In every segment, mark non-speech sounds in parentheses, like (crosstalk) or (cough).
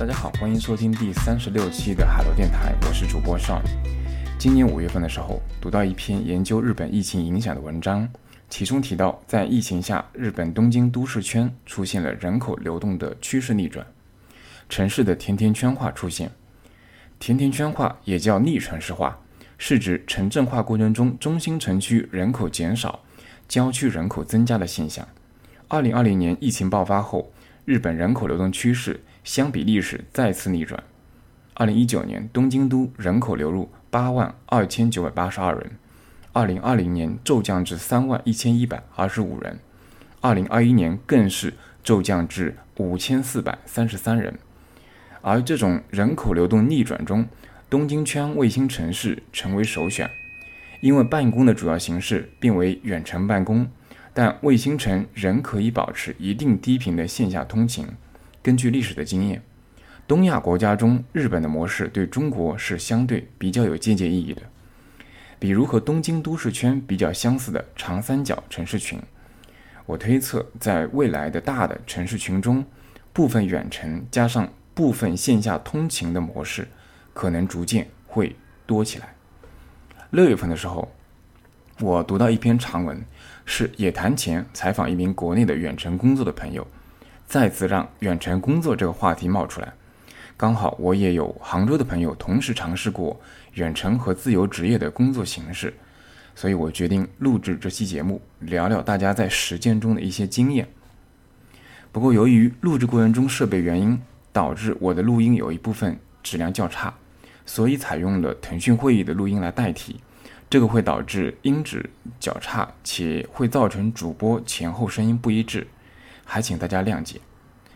大家好，欢迎收听第三十六期的海螺电台，我是主播少。今年五月份的时候，读到一篇研究日本疫情影响的文章，其中提到，在疫情下，日本东京都市圈出现了人口流动的趋势逆转，城市的甜甜圈化出现。甜甜圈化也叫逆城市化，是指城镇化过程中中心城区人口减少，郊区人口增加的现象。二零二零年疫情爆发后。日本人口流动趋势相比历史再次逆转。二零一九年，东京都人口流入八万二千九百八十二人，二零二零年骤降至三万一千一百二十五人，二零二一年更是骤降至五千四百三十三人。而这种人口流动逆转中，东京圈卫星城市成为首选，因为办公的主要形式变为远程办公。但卫星城仍可以保持一定低频的线下通勤。根据历史的经验，东亚国家中，日本的模式对中国是相对比较有借鉴意义的。比如和东京都市圈比较相似的长三角城市群，我推测在未来的大的城市群中，部分远程加上部分线下通勤的模式，可能逐渐会多起来。六月份的时候。我读到一篇长文，是野谈前采访一名国内的远程工作的朋友，再次让远程工作这个话题冒出来。刚好我也有杭州的朋友同时尝试过远程和自由职业的工作形式，所以我决定录制这期节目，聊聊大家在实践中的一些经验。不过由于录制过程中设备原因，导致我的录音有一部分质量较差，所以采用了腾讯会议的录音来代替。这个会导致音质较差，且会造成主播前后声音不一致，还请大家谅解。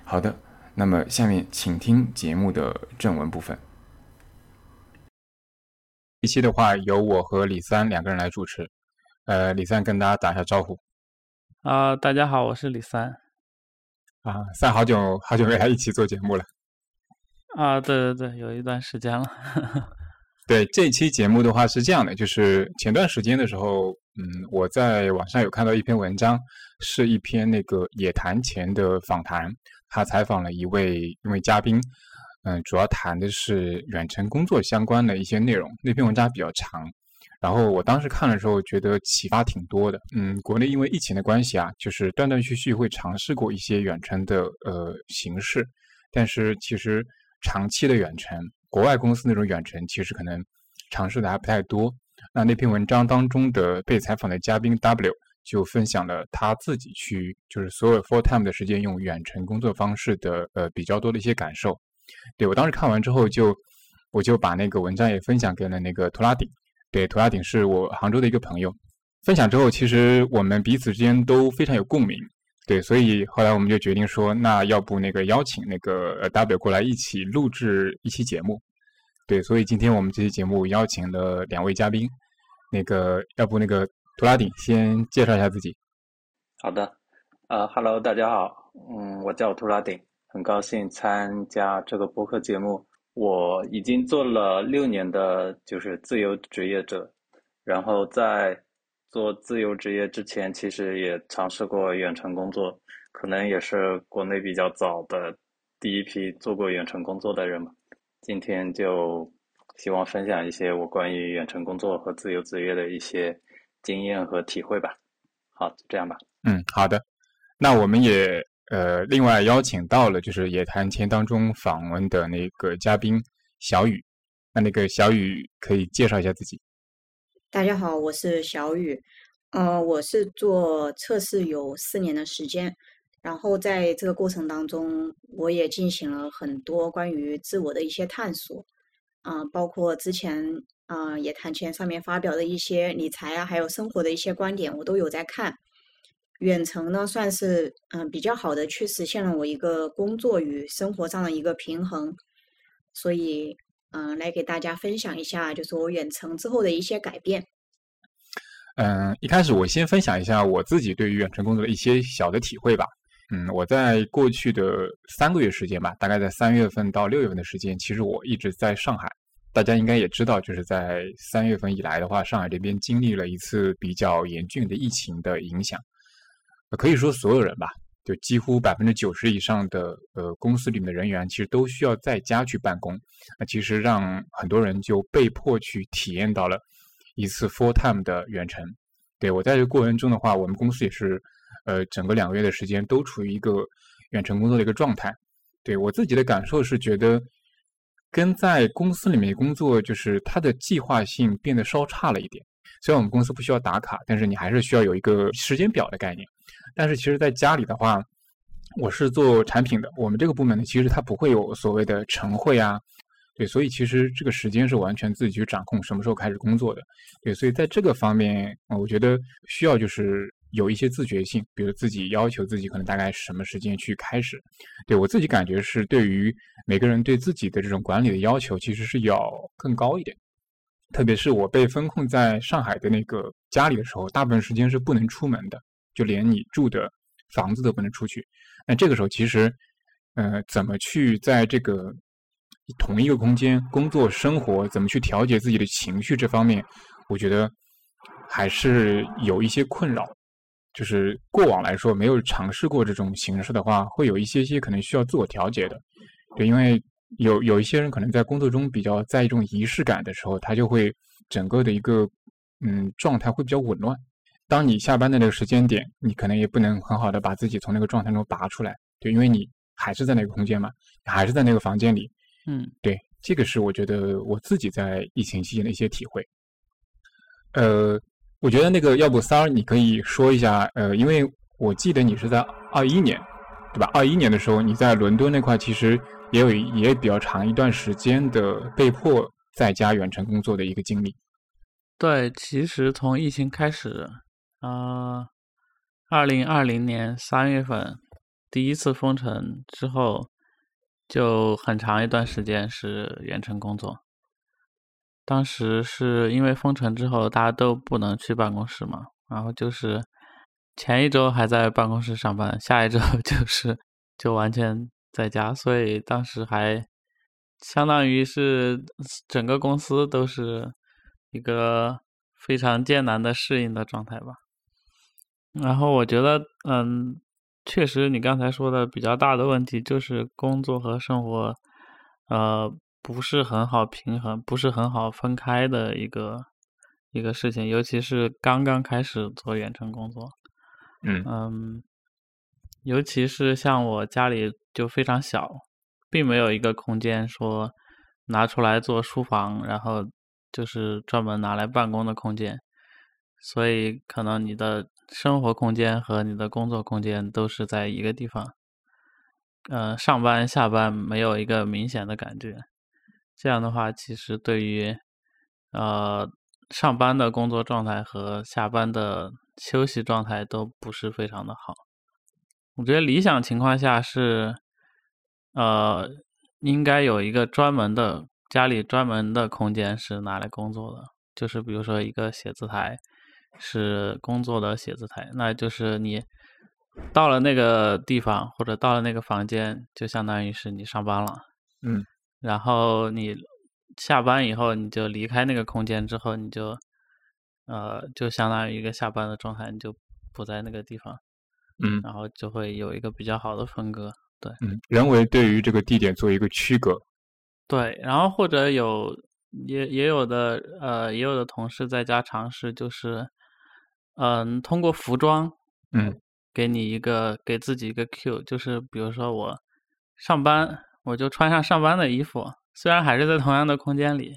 好的，那么下面请听节目的正文部分。一期的话由我和李三两个人来主持。呃，李三跟大家打一下招呼。啊，大家好，我是李三。啊，三好久好久没来一起做节目了。啊，对对对，有一段时间了。(laughs) 对这期节目的话是这样的，就是前段时间的时候，嗯，我在网上有看到一篇文章，是一篇那个野谈前的访谈，他采访了一位一位嘉宾，嗯，主要谈的是远程工作相关的一些内容。那篇文章比较长，然后我当时看的时候觉得启发挺多的。嗯，国内因为疫情的关系啊，就是断断续续会尝试过一些远程的呃形式，但是其实长期的远程。国外公司那种远程，其实可能尝试的还不太多。那那篇文章当中的被采访的嘉宾 W 就分享了他自己去，就是所有 full time 的时间用远程工作方式的呃比较多的一些感受。对我当时看完之后，就我就把那个文章也分享给了那个图拉顶。对，图拉顶是我杭州的一个朋友。分享之后，其实我们彼此之间都非常有共鸣。对，所以后来我们就决定说，那要不那个邀请那个呃 W 过来一起录制一期节目。对，所以今天我们这期节目邀请了两位嘉宾，那个要不那个图拉顶先介绍一下自己。好的，呃，Hello，大家好，嗯，我叫图拉顶，很高兴参加这个播客节目。我已经做了六年的就是自由职业者，然后在。做自由职业之前，其实也尝试过远程工作，可能也是国内比较早的第一批做过远程工作的人嘛。今天就希望分享一些我关于远程工作和自由职业的一些经验和体会吧。好，就这样吧。嗯，好的。那我们也呃另外邀请到了就是野谈前当中访问的那个嘉宾小雨，那那个小雨可以介绍一下自己。大家好，我是小雨，呃，我是做测试有四年的时间，然后在这个过程当中，我也进行了很多关于自我的一些探索，啊，包括之前啊也谈钱上面发表的一些理财啊，还有生活的一些观点，我都有在看。远程呢，算是嗯比较好的去实现了我一个工作与生活上的一个平衡，所以。嗯，来给大家分享一下，就是我远程之后的一些改变。嗯，一开始我先分享一下我自己对于远程工作的一些小的体会吧。嗯，我在过去的三个月时间吧，大概在三月份到六月份的时间，其实我一直在上海。大家应该也知道，就是在三月份以来的话，上海这边经历了一次比较严峻的疫情的影响。可以说，所有人吧，就几乎百分之九十以上的呃公司里面的人员，其实都需要在家去办公。那其实让很多人就被迫去体验到了一次 full time 的远程。对我在这个过程中的话，我们公司也是呃整个两个月的时间都处于一个远程工作的一个状态。对我自己的感受是觉得，跟在公司里面工作就是它的计划性变得稍差了一点。虽然我们公司不需要打卡，但是你还是需要有一个时间表的概念。但是其实，在家里的话，我是做产品的，我们这个部门呢，其实它不会有所谓的晨会啊，对，所以其实这个时间是完全自己去掌控什么时候开始工作的，对，所以在这个方面，我觉得需要就是有一些自觉性，比如自己要求自己可能大概什么时间去开始，对我自己感觉是对于每个人对自己的这种管理的要求，其实是要更高一点。特别是我被封控在上海的那个家里的时候，大部分时间是不能出门的，就连你住的房子都不能出去。那这个时候，其实，呃，怎么去在这个同一个空间工作生活，怎么去调节自己的情绪这方面，我觉得还是有一些困扰。就是过往来说，没有尝试过这种形式的话，会有一些些可能需要自我调节的。对，因为。有有一些人可能在工作中比较在意这种仪式感的时候，他就会整个的一个嗯状态会比较紊乱。当你下班的那个时间点，你可能也不能很好的把自己从那个状态中拔出来，对，因为你还是在那个空间嘛，还是在那个房间里。嗯，对，这个是我觉得我自己在疫情期间的一些体会。呃，我觉得那个要不三儿你可以说一下，呃，因为我记得你是在二一年，对吧？二一年的时候你在伦敦那块其实。也有也比较长一段时间的被迫在家远程工作的一个经历。对，其实从疫情开始，啊，二零二零年三月份第一次封城之后，就很长一段时间是远程工作。当时是因为封城之后大家都不能去办公室嘛，然后就是前一周还在办公室上班，下一周 (laughs) 就是就完全。在家，所以当时还相当于是整个公司都是一个非常艰难的适应的状态吧。然后我觉得，嗯，确实你刚才说的比较大的问题就是工作和生活，呃，不是很好平衡，不是很好分开的一个一个事情，尤其是刚刚开始做远程工作，嗯嗯，尤其是像我家里。就非常小，并没有一个空间说拿出来做书房，然后就是专门拿来办公的空间，所以可能你的生活空间和你的工作空间都是在一个地方，呃，上班下班没有一个明显的感觉。这样的话，其实对于呃上班的工作状态和下班的休息状态都不是非常的好。我觉得理想情况下是。呃，应该有一个专门的家里专门的空间是拿来工作的，就是比如说一个写字台是工作的写字台，那就是你到了那个地方或者到了那个房间，就相当于是你上班了，嗯，然后你下班以后你就离开那个空间之后，你就呃就相当于一个下班的状态，你就不在那个地方，嗯，然后就会有一个比较好的分割。对，嗯，人为对于这个地点做一个区隔。对，然后或者有也也有的呃也有的同事在家尝试，就是嗯通过服装，嗯，给你一个给自己一个 Q，就是比如说我上班我就穿上上班的衣服，虽然还是在同样的空间里，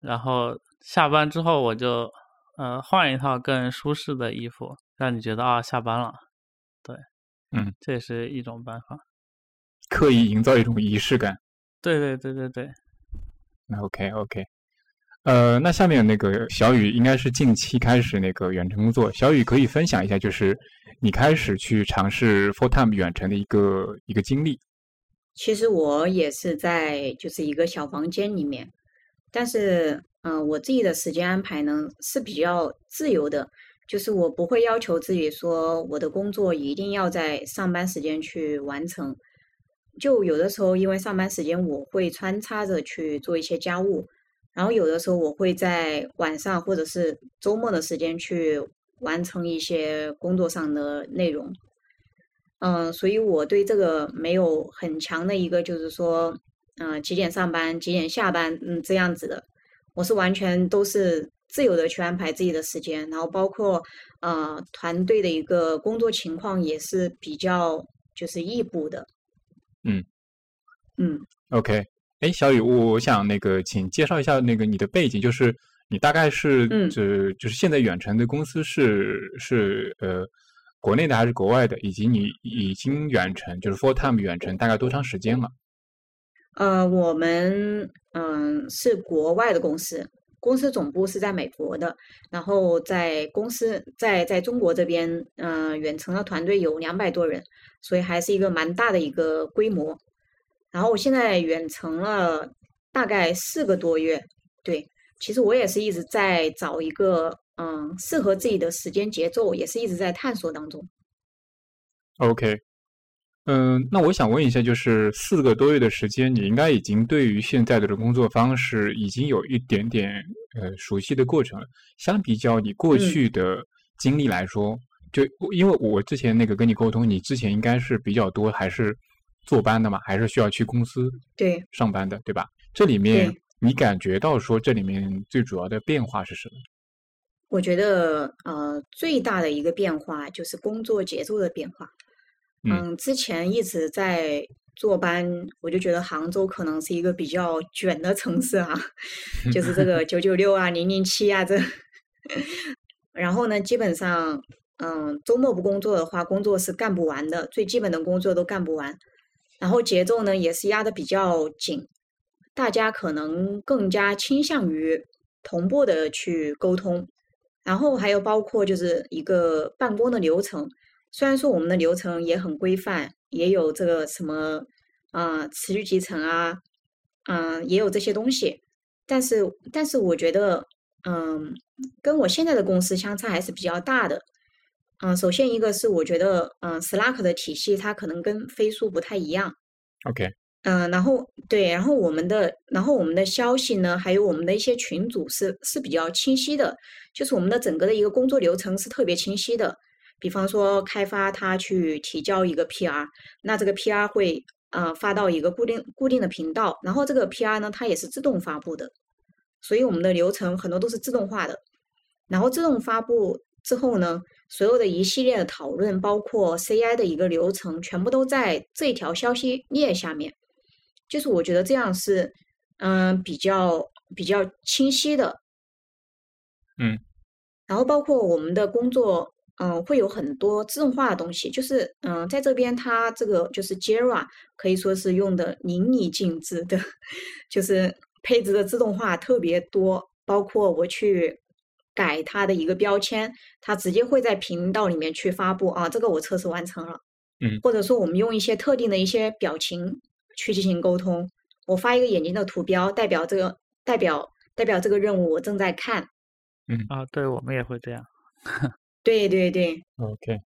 然后下班之后我就呃换一套更舒适的衣服，让你觉得啊下班了。对，嗯，这也是一种办法。刻意营造一种仪式感。对对对对对。那 OK OK，呃，那下面那个小雨应该是近期开始那个远程工作，小雨可以分享一下，就是你开始去尝试 full time 远程的一个一个经历。其实我也是在就是一个小房间里面，但是嗯，我自己的时间安排呢是比较自由的，就是我不会要求自己说我的工作一定要在上班时间去完成。就有的时候，因为上班时间，我会穿插着去做一些家务，然后有的时候我会在晚上或者是周末的时间去完成一些工作上的内容。嗯，所以我对这个没有很强的一个，就是说，嗯，几点上班，几点下班，嗯，这样子的，我是完全都是自由的去安排自己的时间，然后包括呃团队的一个工作情况也是比较就是异步的。嗯。嗯，OK，哎，小雨，我想那个请介绍一下那个你的背景，就是你大概是嗯。指就是现在远程的公司是是呃国内的还是国外的，以及你已经远程就是 full time 远程大概多长时间了？呃，我们嗯是国外的公司，公司总部是在美国的，然后在公司在在中国这边，嗯、远程的团队有两百多人，所以还是一个蛮大的一个规模。然后我现在远程了大概四个多月，对，其实我也是一直在找一个嗯适合自己的时间节奏，也是一直在探索当中。OK，嗯，那我想问一下，就是四个多月的时间，你应该已经对于现在的这工作方式已经有一点点呃熟悉的过程了。相比较你过嗯去的经历来说，就因为我之前那个跟你沟通，你之前应该是比较多还是坐班的嘛，还是需要去公司对，上班的，对吧？这里面对你感觉到说这里面最主要的变化是什么？我觉得呃最大的一个变化就是工作节奏的变化。嗯嗯，之前一直在坐班，我就觉得杭州可能是一个比较卷的城市啊，(laughs) 就是这个九九六啊、零零七啊这。(laughs) 然后呢，基本上，嗯，周末不工作的话，工作是干不完的，最基本的工作都干不完。然后节奏呢也是压的比较紧，大家可能更加倾向于同步的去沟通。然后还有包括就是一个办公的流程，虽然说我们的流程也很规范，也有这个什么，啊持续集成啊，嗯、也有这些东西，但是但是我觉得，嗯，跟我现在的公司相差还是比较大的。嗯，首先一个是我觉得，嗯，Slack 的体系它可能跟飞书不太一样。OK，嗯，然后对，然后我们的，然后我们的消息呢，还有我们的一些群组是是比较清晰的，就是我们的整个的一个工作流程是特别清晰的。比方说，开发他去提交一个 PR，那这个 PR 会呃发到一个固定固定的频道，然后这个 PR 呢，它也是自动发布的，所以我们的流程很多都是自动化的。然后自动发布之后呢，所有的一系列的讨论，包括 CI 的一个流程，全部都在这条消息链下面。就是我觉得这样是，嗯、比较比较清晰的。嗯。然后包括我们的工作，嗯、会有很多自动化的东西，就是嗯、在这边它这个就是 Jira 可以说是用的淋漓尽致的，(laughs) 就是配置的自动化特别多，包括我去改它的一个标签，它直接会在频道里面去发布啊，这个我测试完成了。嗯或者说我们用一些特定的一些表情去进行沟通，我发一个眼睛的图标，代表这个代表代表这个任务我正在看。嗯啊，对我们也会这样。(laughs) 对对对 OK，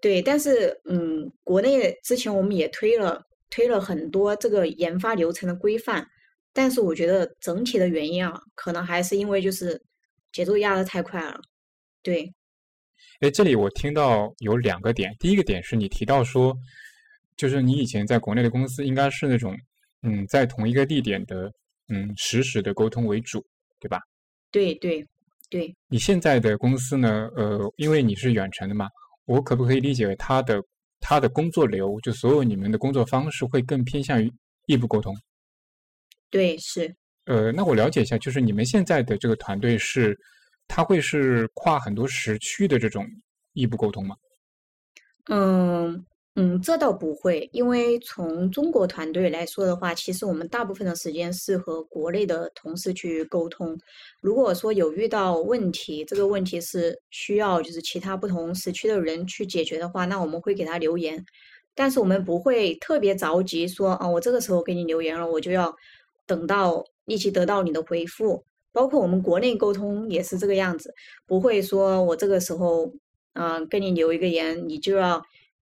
对，但是嗯，国内之前我们也推了推了很多这个研发流程的规范，但是我觉得整体的原因啊，可能还是因为就是节奏压得太快了。对，哎，这里我听到有两个点，第一个点是你提到说，就是你以前在国内的公司应该是那种，嗯，在同一个地点的，嗯，实时的沟通为主，对吧？对对对，你现在的公司呢，呃，因为你是远程的嘛，我可不可以理解为它的他的工作流，就所有你们的工作方式会更偏向于异步沟通？对是。呃，那我了解一下，就是你们现在的这个团队是，它会是跨很多时区的这种异步沟通吗？嗯嗯，这倒不会，因为从中国团队来说的话，其实我们大部分的时间是和国内的同事去沟通。如果说有遇到问题，这个问题是需要就是其他不同时区的人去解决的话，那我们会给他留言，但是我们不会特别着急说啊，我这个时候给你留言了，我就要等到立即得到你的回复。包括我们国内沟通也是这个样子，不会说我这个时候嗯、呃跟你留一个言，你就要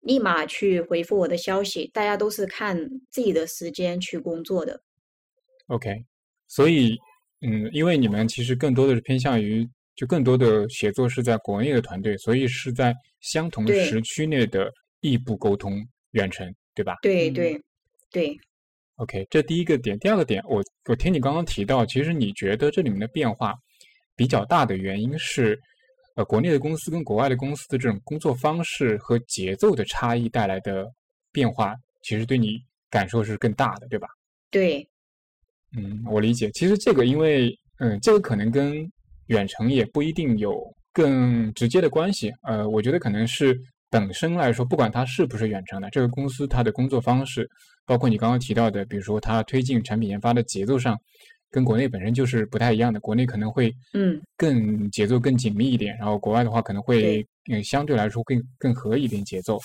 立马去回复我的消息。大家都是看自己的时间去工作的。OK，所以，嗯，因为你们其实更多的是偏向于，就更多的写作是在国内的团队，所以是在相同时区内的异步沟通远程，对吧？嗯对对对，OK，这第一个点。第二个点，我我听你刚刚提到，其实你觉得这里面的变化比较大的原因是，呃，国内的公司跟国外的公司的这种工作方式和节奏的差异带来的变化，其实对你感受是更大的，对吧？对，嗯，我理解。其实这个，因为嗯，这个可能跟远程也不一定有更直接的关系。呃，我觉得可能是本身来说，不管它是不是远程的，这个公司它的工作方式，包括你刚刚提到的，比如说它推进产品研发的节奏上，跟国内本身就是不太一样的。国内可能会嗯更节奏更紧密一点，然后国外的话可能会嗯相对来说更更合理一点节奏，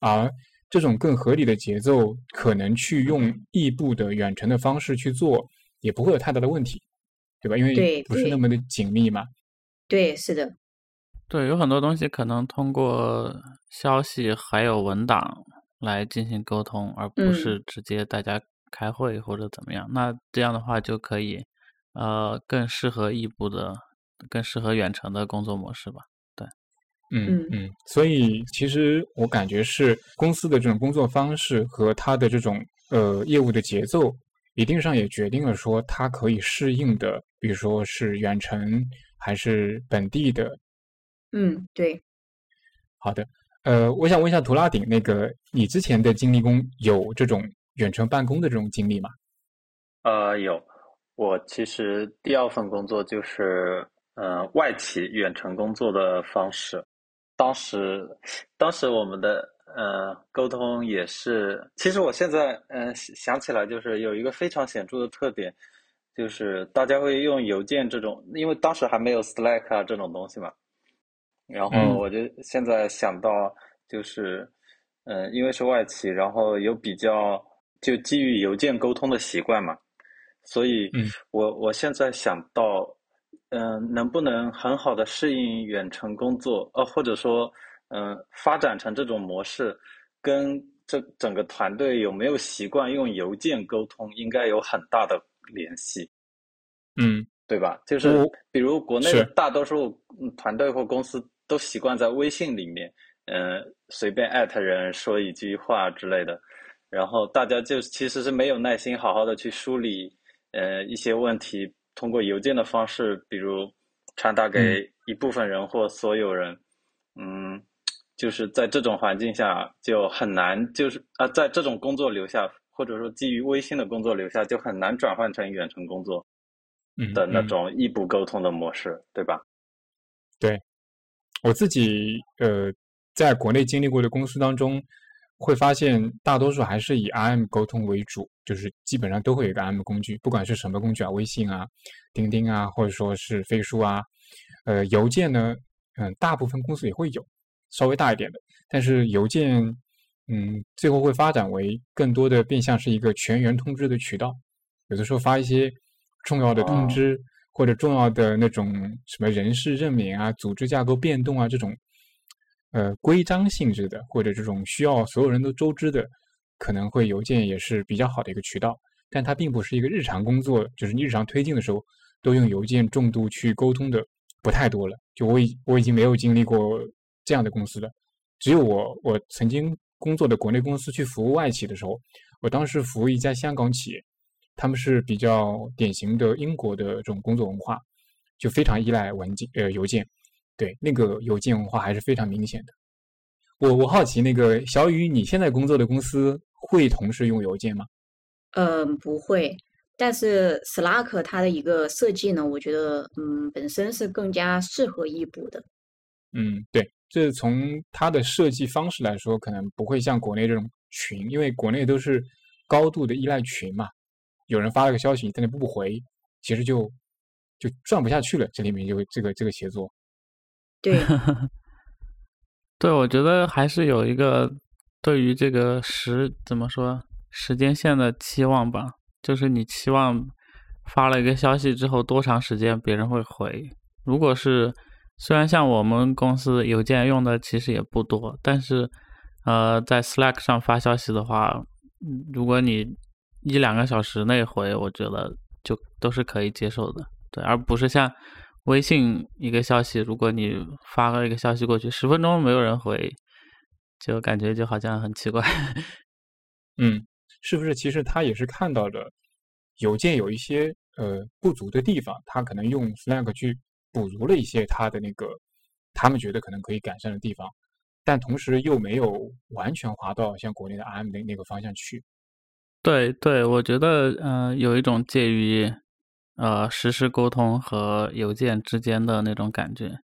而这种更合理的节奏，可能去用异步的远程的方式去做，也不会有太大的问题，对吧？因为不是那么的紧密嘛。对，是的，对，有很多东西可能通过消息还有文档来进行沟通，而不嗯是直接大家开会或者怎么样。那这样的话就可以，呃，更适合异步的、更适合远程的工作模式吧。对嗯嗯，所以其实我感觉是公司的这种工作方式和它的这种呃业务的节奏，一定上也决定了说它可以适应的，比如说是远程还是本地的。嗯对，好的，呃，我想问一下图拉顶，那个你之前的经历中有这种远程办公的这种经历吗？呃，有，我其实第二份工作就是呃外企远程工作的方式。当时，当时我们的呃沟通也是，其实我现在嗯、呃、想起来，就是有一个非常显著的特点，就是大家会用邮件这种，因为当时还没有 Slack 啊这种东西嘛。然后嗯我就现在想到，就是嗯、呃因为是外企，然后有比较就基于邮件沟通的习惯嘛。所以嗯我我现在想到，嗯、能不能很好的适应远程工作，呃，或者说，嗯、发展成这种模式，跟这整个团队有没有习惯用邮件沟通，应该有很大的联系，嗯对吧？就是比如国内的大多数嗯团队或公司都习惯在微信里面，嗯、随便艾特人说一句话之类的，然后大家就其实是没有耐心好好的去梳理，呃，一些问题，通过邮件的方式，比如传达给一部分人或所有人，嗯，就是在这种环境下就很难，就是啊，在这种工作留下，或者说基于微信的工作留下，就很难转换成远程工作嗯的那嗯。种异步沟通的模式，对吧？对。我自己呃，在国内经历过的公司当中，会发现大多数还是以 IM 沟通为主，就是基本上都会有一个 IM 工具，不管是什么工具啊，微信啊、钉钉啊，或者说是飞书啊，呃，邮件呢，嗯，大部分公司也会有，稍微大一点的，但是邮件，嗯，最后会发展为更多的变相是一个全员通知的渠道，有的时候发一些重要的通哦。知。或者重要的那种什么人事任免啊、组织架构变动啊这种，呃规章性质的，或者这种需要所有人都周知的，可能会邮件也是比较好的一个渠道。但它并不是一个日常工作，就是你日常推进的时候都用邮件重度去沟通的不太多了。就我已我已经没有经历过这样的公司了，只有我我曾经工作的国内公司去服务外企的时候，我当时服务一家香港企业。他们是比较典型的英国的这种工作文化，就非常依赖文件呃邮件，对那个邮件文化还是非常明显的。我我好奇，那个小雨，你现在工作的公司会同时用邮件吗？嗯，不会。但是 Slack 它的一个设计呢，我觉得嗯本身是更加适合异步的。嗯，对，这从它的设计方式来说，可能不会像国内这种群，因为国内都是高度的依赖群嘛。有人发了个消息，你在那不回，其实就就转不下去了。这里面就这个这个协作，对，(laughs) 对，我觉得还是有一个对于这个时怎么说时间线的期望吧，就是你期望发了一个消息之后多长时间别人会回。如果是虽然像我们公司邮件用的其实也不多，但是呃在 Slack 上发消息的话，如果你一两个小时内回，我觉得就都是可以接受的，对，而不是像微信一个消息，如果你发了一个消息过去，十分钟没有人回，就感觉就好像很奇怪。(laughs) 嗯，是不是？其实他也是看到了邮件有一些呃不足的地方，他可能用 Slack 去补足了一些他的那个他们觉得可能可以改善的地方，但同时又没有完全滑到像国内的 IM 那那个方向去。对对，我觉得嗯，有一种介于呃实时沟通和邮件之间的那种感觉。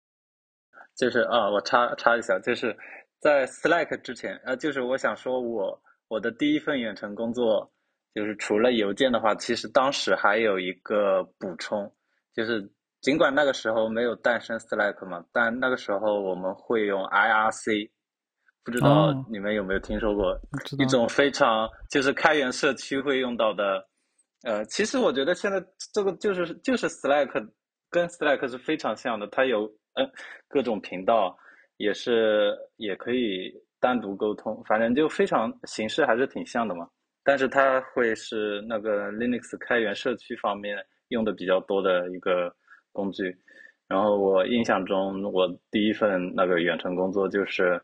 就是啊，我插插一下，就是在 Slack 之前，呃，就是我想说，我我的第一份远程工作，就是除了邮件的话，其实当时还有一个补充，就是尽管那个时候没有诞生 Slack 嘛，但那个时候我们会用 IRC，不知道你们有没有听说过一种非常就是开源社区会用到的，呃，其实我觉得现在这个就是就是 Slack 跟 Slack 是非常像的，它有。嗯，各种频道也是也可以单独沟通，反正就非常形式还是挺像的嘛。但是它会是那个 Linux 开源社区方面用的比较多的一个工具。然后我印象中，我第一份那个远程工作就是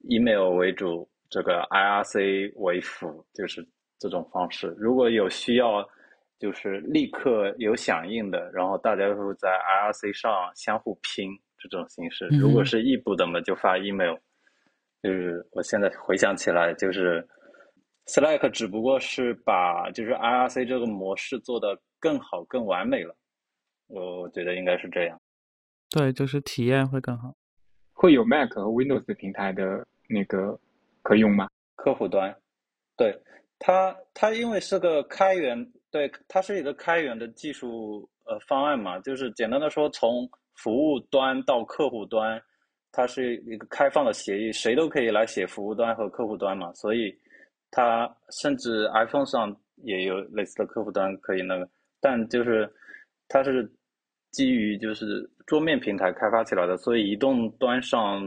email 为主，这个 IRC 为辅，就是这种方式。如果有需要。就是立刻有响应的，然后大家会在 IRC 上相互拼这种形式。如果是异步的嘛，就发 email。就是我现在回想起来，就是 Slack 只不过是把就是 IRC 这个模式做得更好、更完美了。我我觉得应该是这样。对，就是体验会更好。会有 Mac 和 Windows 平台的那个可用吗？客户端，对它，它因为是个开源。对，它是一个开源的技术呃方案嘛，就是简单的说，从服务端到客户端，它是一个开放的协议，谁都可以来写服务端和客户端嘛，所以它甚至 iPhone 上也有类似的客户端可以那个，但就是它是基于就是桌面平台开发起来的，所以移动端上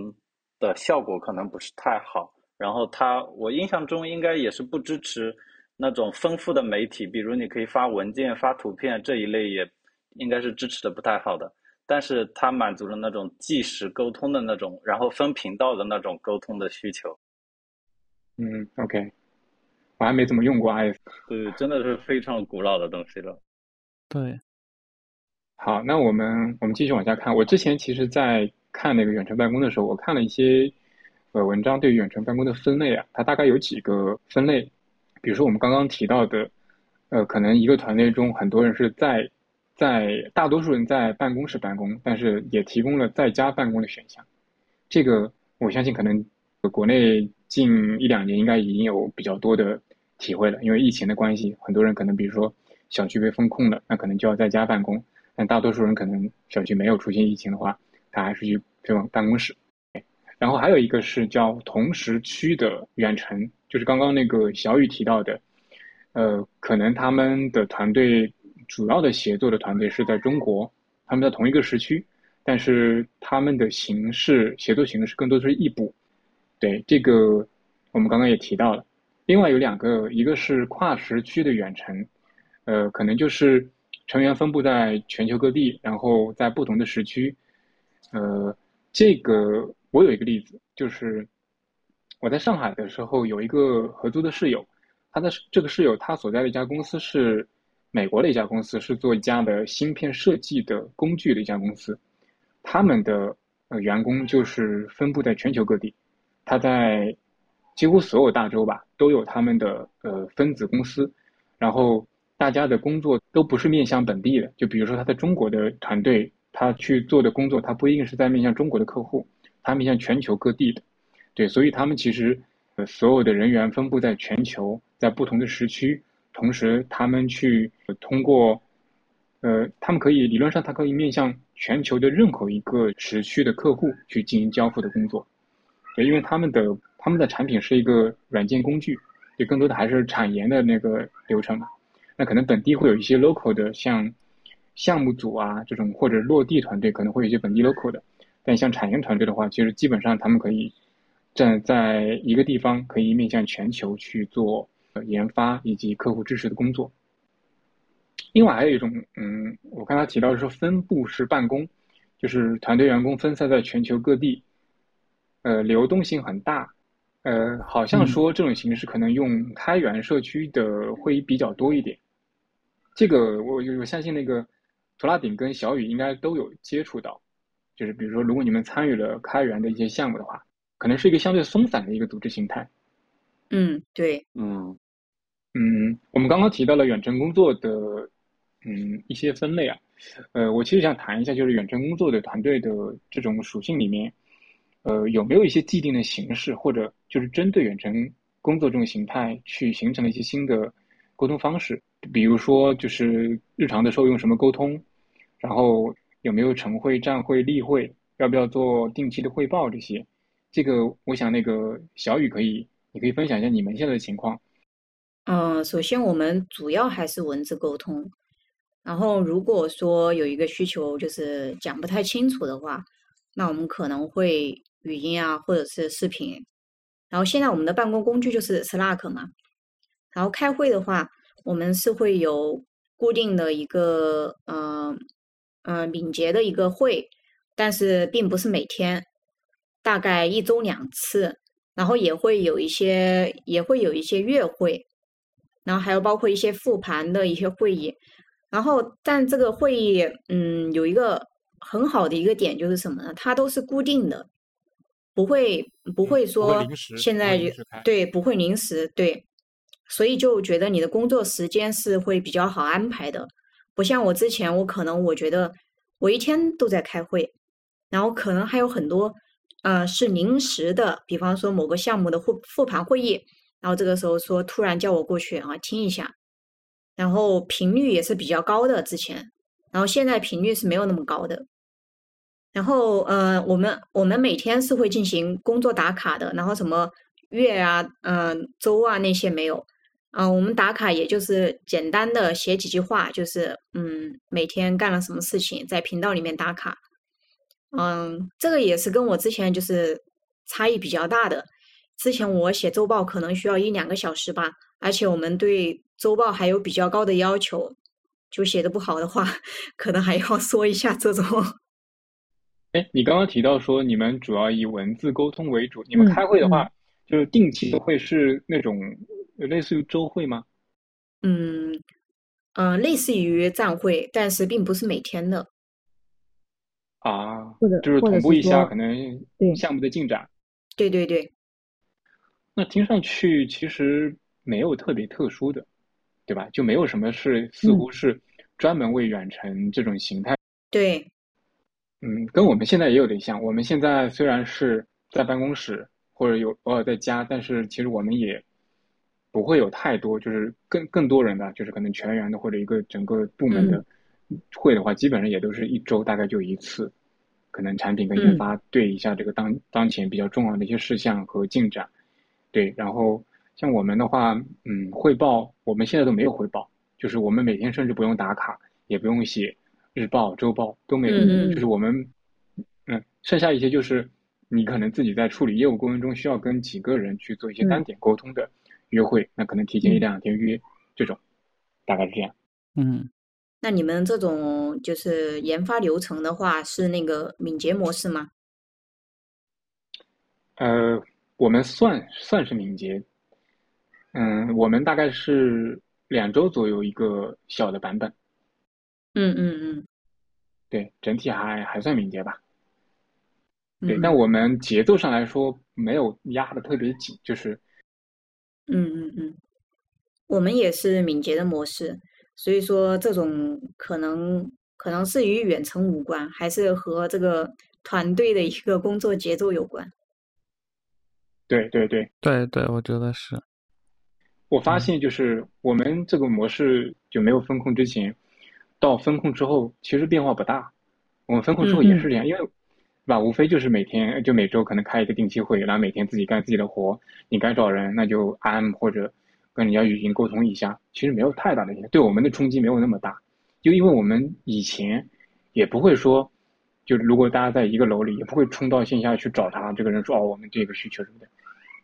的效果可能不是太好。然后它我印象中应该也是不支持。那种丰富的媒体，比如你可以发文件、发图片这一类，也应该是支持的不太好的。但是它满足了那种即时沟通的那种，然后分频道的那种沟通的需求。嗯，OK，我还没怎么用过 IS。对，真的是非常古老的东西了。对。好，那我们我们继续往下看。我之前其实，在看那个远程办公的时候，我看了一些呃文章，对于远程办公的分类啊，它大概有几个分类。比如说我们刚刚提到的，呃，可能一个团队中很多人是在在大多数人在办公室办公，但是也提供了在家办公的选项。这个我相信可能国内近一两年应该已经有比较多的体会了，因为疫情的关系，很多人可能比如说小区被封控了，那可能就要在家办公。但大多数人可能小区没有出现疫情的话，他还是去飞往办公室。然后还有一个是叫同时区的远程。就是刚刚那个小雨提到的，呃，可能他们的团队主要的协作的团队是在中国，他们在同一个时区，但是他们的形式协作形式更多的是异步。对这个，我们刚刚也提到了。另外有两个，一个是跨时区的远程，呃，可能就是成员分布在全球各地，然后在不同的时区。呃，这个我有一个例子，就是。我在上海的时候有一个合租的室友，他的这个室友他所在的一家公司是美国的一家公司，是做一家的芯片设计的工具的一家公司。他们的呃员工就是分布在全球各地，他在几乎所有大洲吧都有他们的呃分子公司，然后大家的工作都不是面向本地的，就比如说他在中国的团队，他去做的工作，他不一定是在面向中国的客户，他面向全球各地的。对，所以他们其实，呃，所有的人员分布在全球，在不同的时区，同时他们去通过，呃，他们可以理论上，他可以面向全球的任何一个时区的客户去进行交付的工作。对，因为他们的他们的产品是一个软件工具，就更多的还是产研的那个流程嘛。那可能本地会有一些 local 的，像项目组啊这种，或者落地团队可能会有一些本地 local 的，但像产业团队的话，其实基本上他们可以。站在一个地方，可以面向全球去做研发以及客户支持的工作。另外还有一种，嗯，我刚才提到的是分布式办公，就是团队员工分散在全球各地，呃，流动性很大，呃，好像说这种形式可能用开源社区的会议比较多一点。这个我我相信那个图拉顶跟小雨应该都有接触到，就是比如说如果你们参与了开源的一些项目的话，可能是一个相对松散的一个组织形态。嗯，对，嗯嗯，我们刚刚提到了远程工作的嗯一些分类啊，呃，我其实想谈一下，就是远程工作的团队的这种属性里面。呃，有没有一些既定的形式，或者就是针对远程工作这种形态去形成了一些新的沟通方式？比如说，就是日常的时候用什么沟通，然后有没有晨会、站会、例会，要不要做定期的汇报这些？这个，我想那个小雨可以，你可以分享一下你们现在的情况。嗯，首先我们主要还是文字沟通，然后如果说有一个需求就是讲不太清楚的话，那我们可能会。语音啊，或者是视频，然后现在我们的办公工具就是 Slack 嘛。然后开会的话，我们是会有固定的一个呃呃敏捷的一个会，但是并不是每天，大概一周两次。然后也会有一些也会有一些月会，然后还有包括一些复盘的一些会议。然后但这个会议嗯有一个很好的一个点就是什么呢？它都是固定的。不会不会说现在就对不会临时对，所以就觉得你的工作时间是会比较好安排的，不像我之前我可能我觉得我一天都在开会，然后可能还有很多呃是临时的，比方说某个项目的复复盘会议，然后这个时候说突然叫我过去啊听一下，然后频率也是比较高的之前，然后现在频率是没有那么高的。然后，呃，我们我们每天是会进行工作打卡的，然后什么月啊、嗯周啊那些没有，啊，我们打卡也就是简单的写几句话，就是嗯每天干了什么事情，在频道里面打卡，嗯，这个也是跟我之前就是差异比较大的。之前我写周报可能需要一两个小时吧，而且我们对周报还有比较高的要求，就写的不好的话，(laughs) 可能还要说一下这种。(laughs) 哎，你刚刚提到说你们主要以文字沟通为主，你们开会的话，就是定期的会是那种类似于周会吗？嗯，嗯，类似于站会，但是并不是每天的。啊，或者就是同步一下可能项目的进展。对对对。那听上去其实没有特别特殊的，对吧？就没有什么是似乎是专门为远程这种形态。对。嗯，跟我们现在也有点像。我们现在虽然是在办公室或者有偶尔在家，但是其实我们也不会有太多，就是更更多人的，就是可能全员的或者一个整个部门的会的话，基本上也都是一周大概就一次，可能产品跟研发对一下这个当当前比较重要的一些事项和进展。对，然后像我们的话，嗯，汇报我们现在都没有汇报，就是我们每天甚至不用打卡，也不用写。日报、周报都没有，就是我们，嗯，剩下一些就是你可能自己在处理业务过程中需要跟几个人去做一些单点沟通的约会，那可能提前一两天约这种，大概是这样。嗯，那你们这种就是研发流程的话，是那个敏捷模式吗？呃，我们算算是敏捷，嗯，我们大概是两周左右一个小的版本。嗯嗯嗯，对，整体还还算敏捷吧。对，但我们节奏上来说没有压的特别紧，就是。嗯嗯嗯，我们也是敏捷的模式，所以说这种可能可能是与远程无关，还是和这个团队的一个工作节奏有关。对对对对对，我觉得是。我发现就是我们这个模式就没有风控之前。到风控之后，其实变化不大。我们风控之后也是这样，因为，是吧？无非就是每天就每周可能开一个定期会，然后每天自己干自己的活。你该找人，那就按或者跟人家语音沟通一下。其实没有太大的影响，对我们的冲击没有那么大。就因为我们以前也不会说，就如果大家在一个楼里，也不会冲到线下去找他这个人说哦，我们这个需求什么的，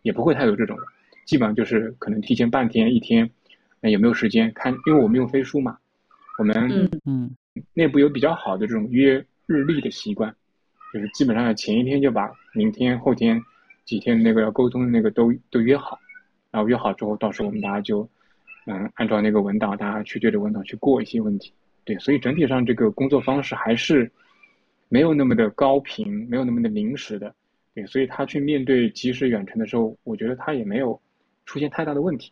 也不会太有这种的。基本上就是可能提前半天一天，那有没有时间看？因为我们用飞书嘛。我们嗯内部有比较好的这种约日历的习惯，就是基本上前一天就把明天后天几天那个要沟通的那个都都约好，然后约好之后，到时候我们大家就嗯按照那个文档，大家去对着文档去过一些问题。对，所以整体上这个工作方式还是没有那么的高频，没有那么的临时的。对，所以他去面对即时远程的时候，我觉得他也没有出现太大的问题。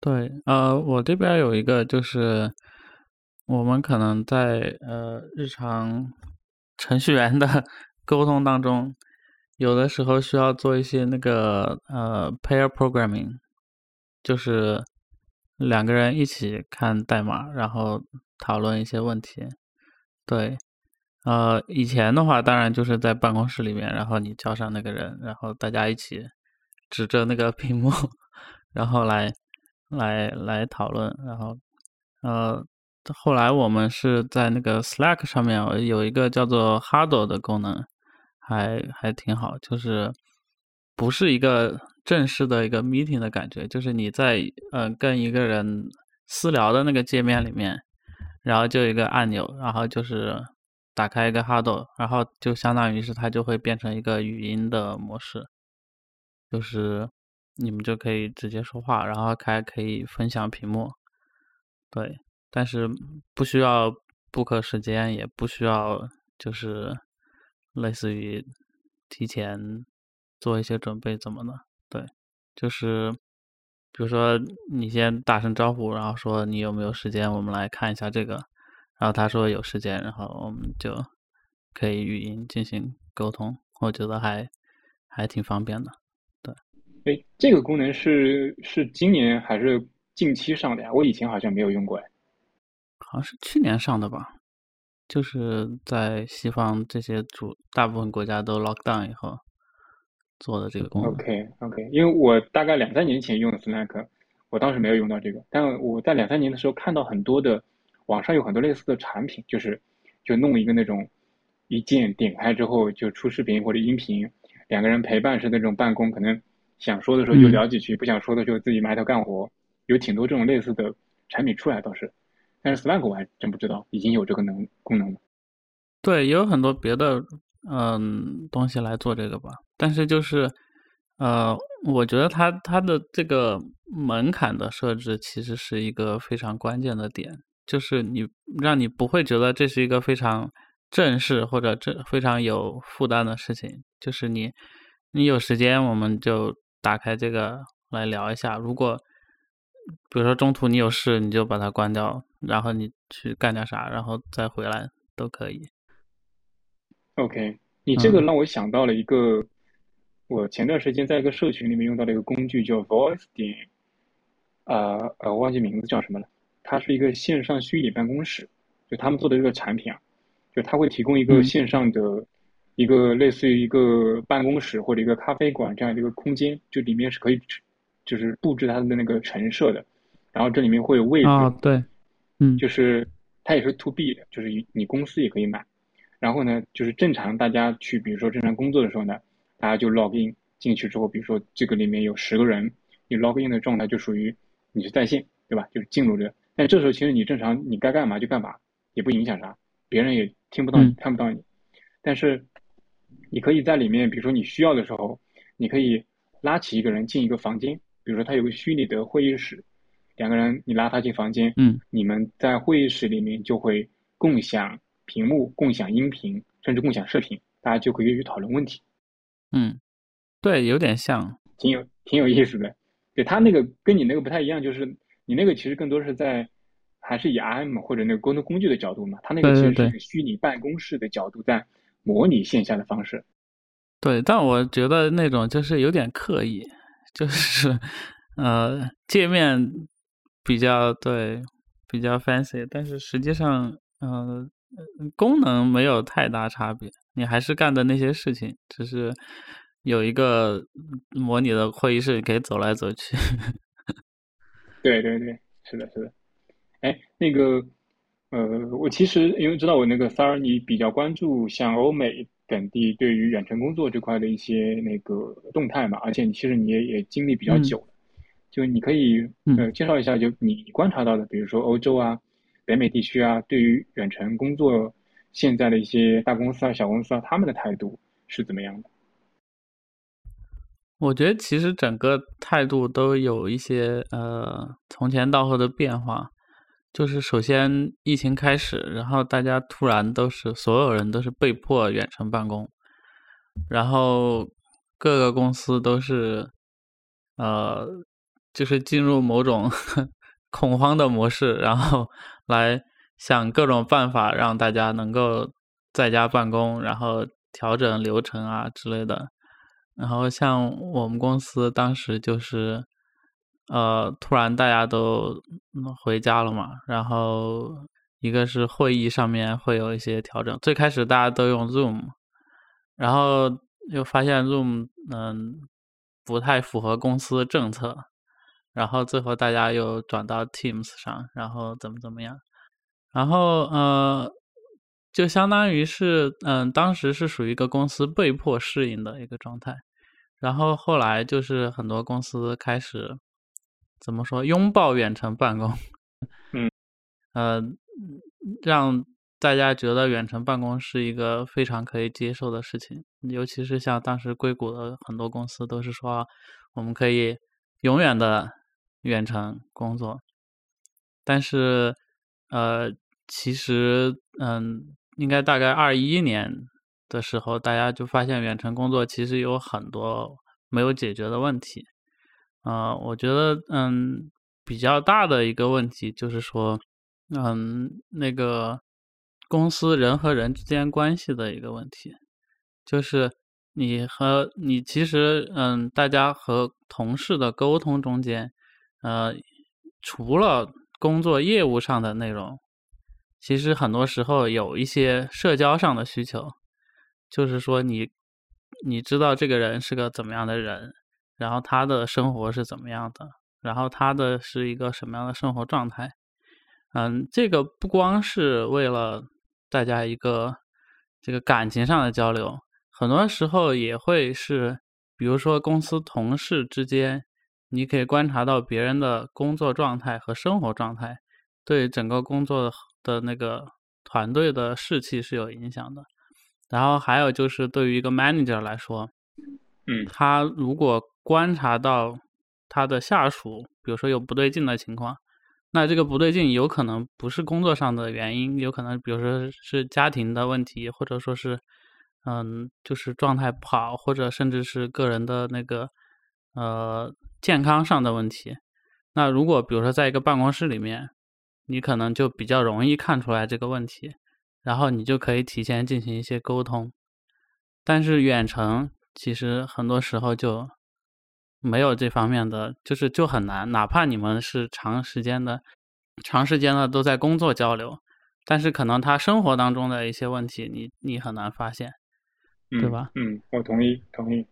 对，呃，我这边有一个就是，我们可能在呃日常程序员的 (laughs) 沟通当中，有的时候需要做一些那个呃 pair programming，就是两个人一起看代码，然后讨论一些问题。对。呃，以前的话，当然就是在办公室里面，然后你叫上那个人，然后大家一起指着那个 (laughs) 屏幕，然后来来来讨论。然后，呃，后来我们是在那个 Slack 上面有一个叫做 Huddle 的功能，还还挺好，就是不是一个正式的一个 meeting 的感觉，就是你在呃跟一个人私聊的那个界面里面，然后就一个按钮，然后就是。打开一个 Huddle，然后就相当于是它就会变成一个语音的模式，就是你们就可以直接说话，然后还可以分享屏幕，对，但是不需要 book 时间，也不需要就是类似于提前做一些准备怎么的，对，就是比如说你先打声招呼，然后说你有没有时间，我们来看一下这个。然后他说有时间，然后我们就可以语音进行沟通，我觉得还还挺方便的。对，哎，这个功能是是今年还是近期上的呀？我以前好像没有用过哎。好像是去年上的吧，就是在西方这些主大部分国家都 lock down 以后做的这个功能。OK OK，因为我大概两三年前用的 Slack，我当时没有用到这个，但我在两三年的时候看到很多的。网上有很多类似的产品，就是就弄一个那种一键点开之后就出视频或者音频，两个人陪伴式那种办公，可能想说的时候就聊几句，不想说的时候自己埋头干活，有挺多这种类似的产品出来倒是，但是 Slack 我还真不知道已经有这个能功能了。对，也有很多别的嗯东西来做这个吧，但是就是呃，我觉得它它的这个门槛的设置其实是一个非常关键的点。就是你让你不会觉得这是一个非常正式或者这非常有负担的事情。就是你你有时间，我们就打开这个来聊一下。如果比如说中途你有事，你就把它关掉，然后你去干点啥，然后再回来都可以。OK，你这个让我想到了一个，我前段时间在一个社群里面用到的一个工具，叫 Voice 点，呃呃，忘记名字叫什么了。它是一个线上虚拟办公室，就他们做的这个产品啊，就它会提供一个线上的一个类似于一个办公室或者一个咖啡馆这样的一个空间，就里面是可以就是布置它的那个陈设的，然后这里面会有位置啊，对，嗯，就是它也是 to B 的，就是你公司也可以买，然后呢，就是正常大家去比如说正常工作的时候呢，大家就 log in 进去之后，比如说这个里面有十个人，你 log in 的状态就属于你是在线，对吧？就是进入这。但这时候其实你正常你该干嘛就干嘛，也不影响啥，别人也听不到你看不到你。但是你可以在里面，比如说你需要的时候，你可以拉起一个人进一个房间，比如说他有个虚拟的会议室，两个人你拉他进房间，嗯，你们在会议室里面就会共享屏幕、共享音频，甚至共享视频，大家就可以去讨论问题。嗯，对，有点像，挺有挺有意思的。对他那个跟你那个不太一样，就是。你那个其实更多是在，还是以 IM 或者那个沟通工具的角度嘛？他那个其实是虚拟办公室的角度，在模拟线下的方式。对，但我觉得那种就是有点刻意，就是呃，界面比较对，比较 fancy，但是实际上，呃，功能没有太大差别。你还是干的那些事情，只是有一个模拟的会议室，可以走来走去。(laughs) 对对对，是的，是的。哎，那个，呃，我其实因为知道我那个三儿，你比较关注像欧美等地对于远程工作这块的一些那个动态嘛，而且其实你也也经历比较久，就你可以呃介绍一下，就你观察到的，比如说欧洲啊、北美地区啊，对于远程工作现在的一些大公司啊、小公司啊，他们的态度是怎么样的？我觉得其实整个态度都有一些呃从前到后的变化。就是首先疫情开始，然后大家突然都是所有人都是被迫远程办公，然后各个公司都是呃就是进入某种 (laughs) 恐慌的模式，然后 (laughs) 来想各种办法让大家能够在家办公，然后调整流程啊之类的。然后像我们公司当时就是，呃，突然大家都回家了嘛，然后一个是会议上面会有一些调整，最开始大家都用 Zoom，然后又发现 Zoom 嗯不太符合公司政策，然后最后大家又转到 Teams 上，然后怎么怎么样，然后呃。就相当于是，嗯，当时是属于一个公司被迫适应的一个状态，然后后来就是很多公司开始怎么说拥抱远程办公，(laughs) 嗯，呃，让大家觉得远程办公是一个非常可以接受的事情，尤其是像当时硅谷的很多公司都是说我们可以永远的远程工作，但是呃，其实嗯。应该大概二一年的时候，大家就发现远程工作其实有很多没有解决的问题。呃，我觉得，嗯，比较大的一个问题就是说，嗯，那个公司人和人之间关系的一个问题，就是你和你其实，嗯，大家和同事的沟通中间，呃，除了工作业务上的内容。其实很多时候有一些社交上的需求，就是说你你知道这个人是个怎么样的人，然后他的生活是怎么样的，然后他的是一个什么样的生活状态。嗯，这个不光是为了大家一个这个感情上的交流，很多时候也会是，比如说公司同事之间，你可以观察到别人的工作状态和生活状态，对整个工作。的那个团队的士气是有影响的，然后还有就是对于一个 manager 来说，嗯，他如果观察到他的下属，比如说有不对劲的情况，那这个不对劲有可能不是工作上的原因，有可能比如说是家庭的问题，或者说是嗯，就是状态不好，或者甚至是个人的那个呃健康上的问题。那如果比如说在一个办公室里面。你可能就比较容易看出来这个问题，然后你就可以提前进行一些沟通。但是远程其实很多时候就没有这方面的，就是就很难。哪怕你们是长时间的、长时间的都在工作交流，但是可能他生活当中的一些问题，你你很难发现，对吧？嗯，我同意，同意。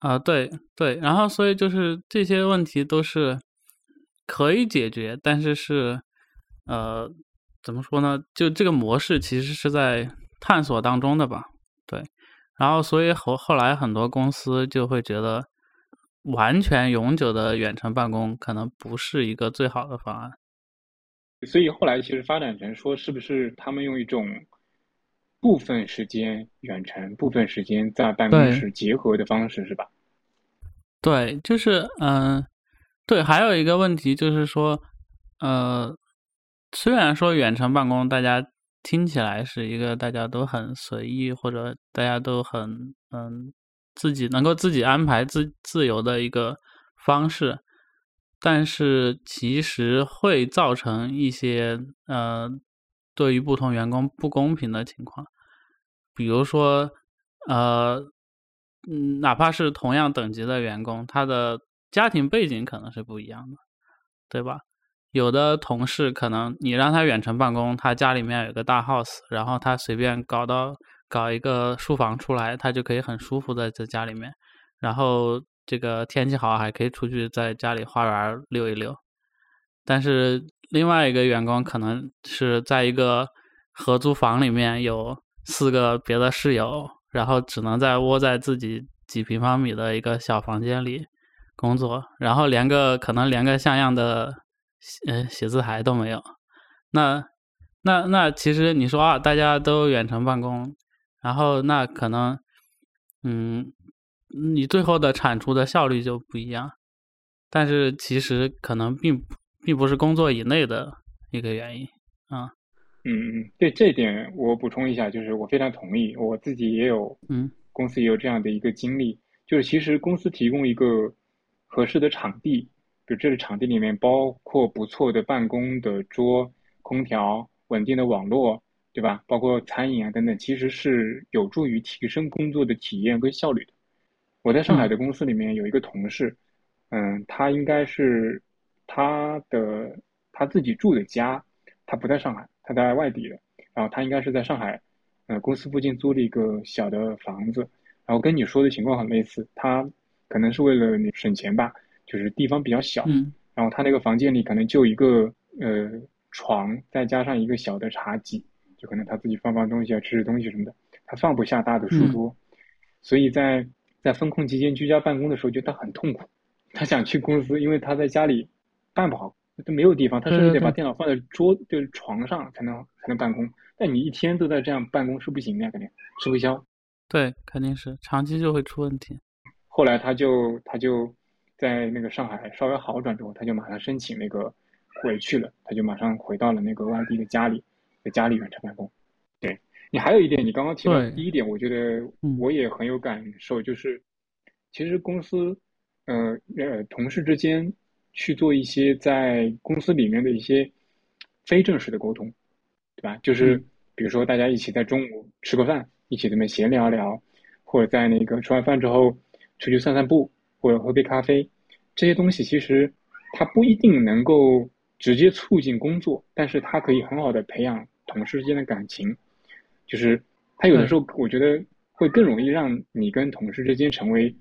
啊，对对，然后所以就是这些问题都是可以解决，但是是。呃，怎么说呢？就这个模式其实是在探索当中的吧，对。然后，所以后后来很多公司就会觉得，完全永久的远程办公可能不是一个最好的方案。所以后来其实发展成说，是不是他们用一种部分时间远程、部分时间在办公室结合的方式，是吧？对，就是嗯，对。还有一个问题就是说，呃。虽然说远程办公，大家听起来是一个大家都很随意，或者大家都很嗯自己能够自己安排自自由的一个方式，但是其实会造成一些呃对于不同员工不公平的情况，比如说呃嗯哪怕是同样等级的员工，他的家庭背景可能是不一样的，对吧？有的同事可能你让他远程办公，他家里面有个大 house，然后他随便搞到搞一个书房出来，他就可以很舒服的在家里面，然后这个天气好还可以出去在家里花园溜一溜。但是另外一个员工可能是在一个合租房里面有四个别的室友，然后只能在窝在自己几平方米的一个小房间里工作，然后连个可能连个像样的。嗯，写字台都没有。那那那，其实你说啊，大家都远程办公，然后那可能，嗯，你最后的产出的效率就不一样。但是其实可能并并不是工作以内的一个原因啊。嗯嗯，对这一点我补充一下，就是我非常同意，我自己也有，嗯，公司也有这样的一个经历，就是其实公司提供一个合适的场地，比如这个场地里面包括不错的办公的桌、空调、稳定的网络，对吧？包括餐饮啊等等，其实是有助于提升工作的体验跟效率的。我在上海的公司里面有一个同事，嗯，他应该是他的他自己住的家，他不在上海。他在外地的，然后他应该是在上海，呃，公司附近租了一个小的房子，然后跟你说的情况很类似，他可能是为了你省钱吧，就是地方比较小，嗯，然后他那个房间里可能就一个呃床，再加上一个小的茶几，就可能他自己放放东西啊，吃吃东西什么的，他放不下大的书桌，所以在在封控期间居家办公的时候，觉得他很痛苦，他想去公司，因为他在家里办不好。都没有地方，他甚至得把电脑放在桌，就是床上才能才能办公。但你一天都在这样办公是不行的，肯定吃不消。对，肯定是长期就会出问题。后来他就他就在那个上海稍微好转之后，他就马上申请那个回去了，他就马上回到了那个外地的家里，在家里远程办公。对你还有一点，你刚刚提到第一点，我觉得我也很有感受，就是其实公司呃呃同事之间。去做一些在公司里面的一些非正式的沟通，对吧？就是比如说大家一起在中午吃个饭，一起这么闲聊聊，或者在那个吃完饭之后出去散散步，或者喝杯咖啡，这些东西其实它不一定能够直接促进工作，但是它可以很好的培养同事之间的感情。就是他有的时候我觉得会更容易让你跟同事之间成为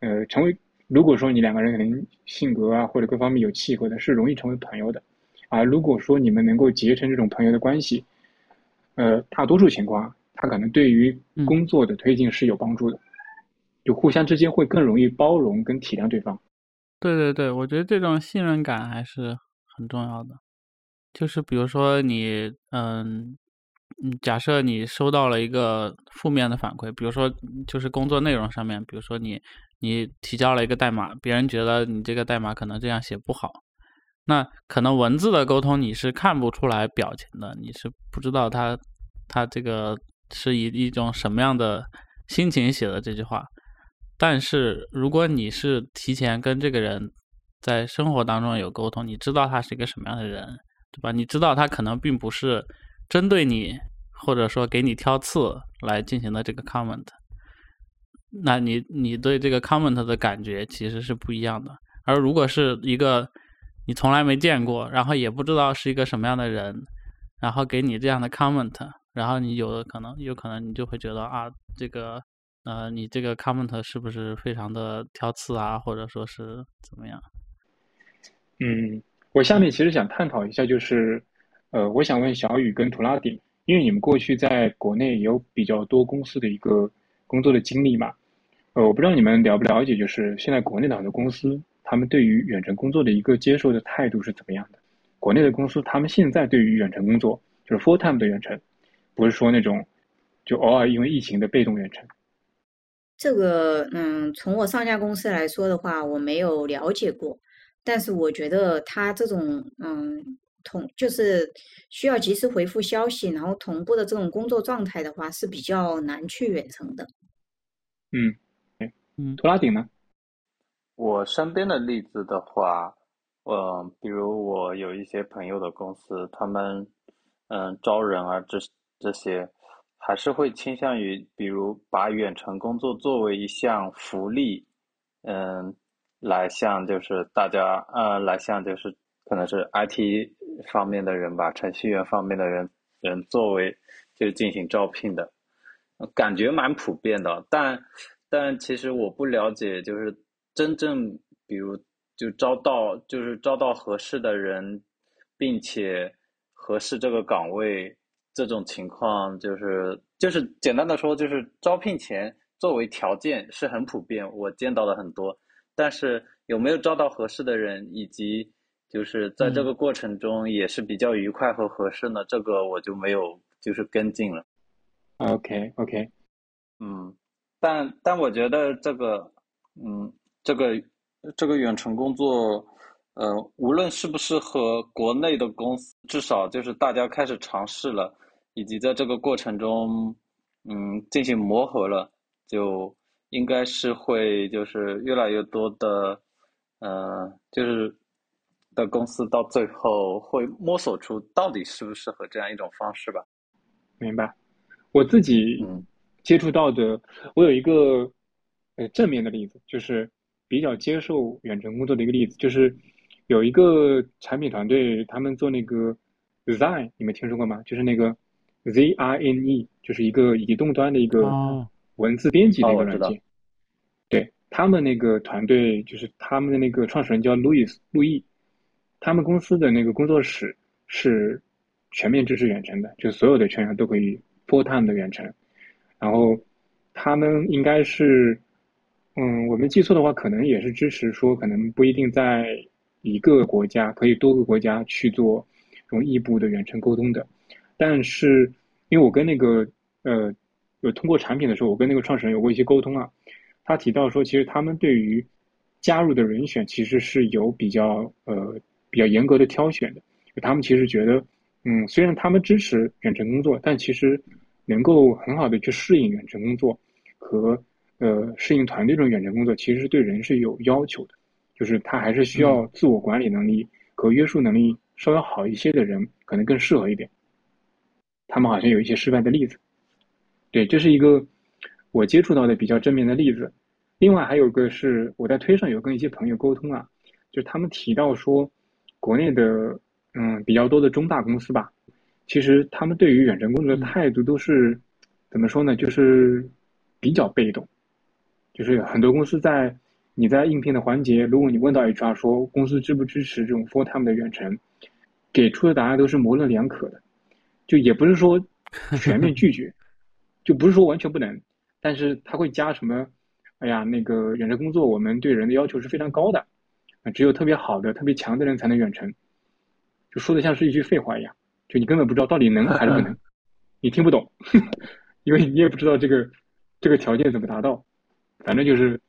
呃成为。如果说你两个人可能性格啊或者各方面有契合的，是容易成为朋友的。而如果说你们能够结成这种朋友的关系，呃，大多数情况，他可能对于工作的推进是有帮助的，就互相之间会更容易包容跟体谅对方。对对对，我觉得这种信任感还是很重要的。就是比如说你，嗯，假设你收到了一个负面的反馈，比如说就是工作内容上面，比如说你。你提交了一个代码，别人觉得你这个代码可能这样写不好，那可能文字的沟通你是看不出来表情的，你是不知道他他这个是以一种什么样的心情写的这句话。但是如果你是提前跟这个人在生活当中有沟通，你知道他是一个什么样的人，对吧？你知道他可能并不是针对你，或者说给你挑刺来进行的这个 comment。那你你对这个 comment 的感觉其实是不一样的，而如果是一个你从来没见过，然后也不知道是一个什么样的人，然后给你这样的 comment，然后你有的可能有可能你就会觉得啊，这个呃你这个 comment 是不是非常的挑刺啊，或者说是怎么样？嗯，我下面其实想探讨一下，就是呃，我想问小雨跟图拉顶，因为你们过去在国内有比较多公司的一个工作的经历嘛。呃，我不知道你们了不了解，就是现在国内的很多公司，他们对于远程工作的一个接受的态度是怎么样的？国内的公司，他们现在对于远程工作，就是 full time 的远程，不是说那种就偶尔因为疫情的被动远程。这个，嗯，从我上家公司来说的话，我没有了解过，但是我觉得他这种，嗯，同就是需要及时回复消息，然后同步的这种工作状态的话，是比较难去远程的。嗯。嗯，图拉顶呢？我身边的例子的话，嗯，比如我有一些朋友的公司，他们嗯招人啊，这这些还是会倾向于，比如把远程工作作为一项福利，嗯，来向就是大家呃，来向就是可能是 IT 方面的人吧，程序员方面的人人作为就进行招聘的，感觉蛮普遍的，但。但其实我不了解，就是真正比如就招到就是招到合适的人，并且合适这个岗位这种情况，就是就是简单的说，就是招聘前作为条件是很普遍，我见到了很多。但是有没有招到合适的人，以及就是在这个过程中也是比较愉快和合适呢？这个我就没有就是跟进了。OK OK，嗯。但但我觉得这个，嗯，这个这个远程工作，呃，无论是不是和国内的公司，至少就是大家开始尝试了，以及在这个过程中，嗯，进行磨合了，就应该是会就是越来越多的，呃，就是的公司到最后会摸索出到底适不适合这样一种方式吧。明白。我自己接触到的，我有一个呃正面的例子，就是比较接受远程工作的一个例子，就是有一个产品团队，他们做那个 Zine，你们听说过吗？就是那个 Z I N E，就是一个移动端的一个文字编辑的一个软件。对他们那个团队，就是他们的那个创始人叫路易斯路易，他们公司的那个工作室是全面支持远程的，就所有的全员都可以。full time 的远程，然后他们应该是，嗯，我没记错的话，可能也是支持说，可能不一定在一个国家，可以多个国家去做这种异步的远程沟通的。但是，因为我跟那个呃，有通过产品的时候，我跟那个创始人有过一些沟通啊，他提到说，其实他们对于加入的人选其实是有比较呃比较严格的挑选的，就他们其实觉得。嗯，虽然他们支持远程工作，但其实能够很好的去适应远程工作和呃适应团队这种远程工作，其实对人是有要求的，就是他还是需要自我管理能力和约束能力稍微好一些的人，可能更适合一点。他们好像有一些失败的例子，对，这是一个我接触到的比较正面的例子。另外还有个是我在推上有跟一些朋友沟通啊，就是他们提到说国内的。嗯，比较多的中大公司吧，其实他们对于远程工作的态度都是怎么说呢？就是比较被动，就是很多公司在你在应聘的环节，如果你问到 HR 说公司支不支持这种 full time 的远程，给出的答案都是模棱两可的，就也不是说全面拒绝，就不是说完全不能，但是他会加什么？哎呀，那个远程工作我们对人的要求是非常高的，啊只有特别好的、特别强的人才能远程。就说的像是一句废话一样，就你根本不知道到底能还是不能，(laughs) 你听不懂，因为你也不知道这个这个条件怎么达到，反正就是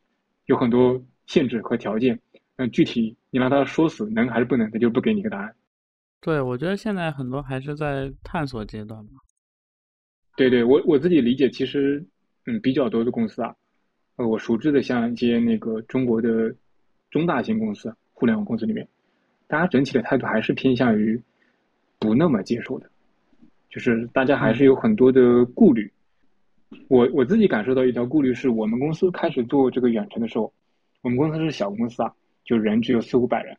有很多限制和条件，那具体你让他说死能还是不能，他就不给你个答案。对，我觉得现在很多还是在探索阶段吧。对对，我我自己理解，其实嗯比较多的公司啊，呃我熟知的像一些那个中国的中大型公司，互联网公司里面。大家整体的态度还是偏向于不那么接受的，就是大家还是有很多的顾虑。我我自己感受到一条顾虑是，我们公司开始做这个远程的时候，我们公司是小公司啊，就人只有四五百人，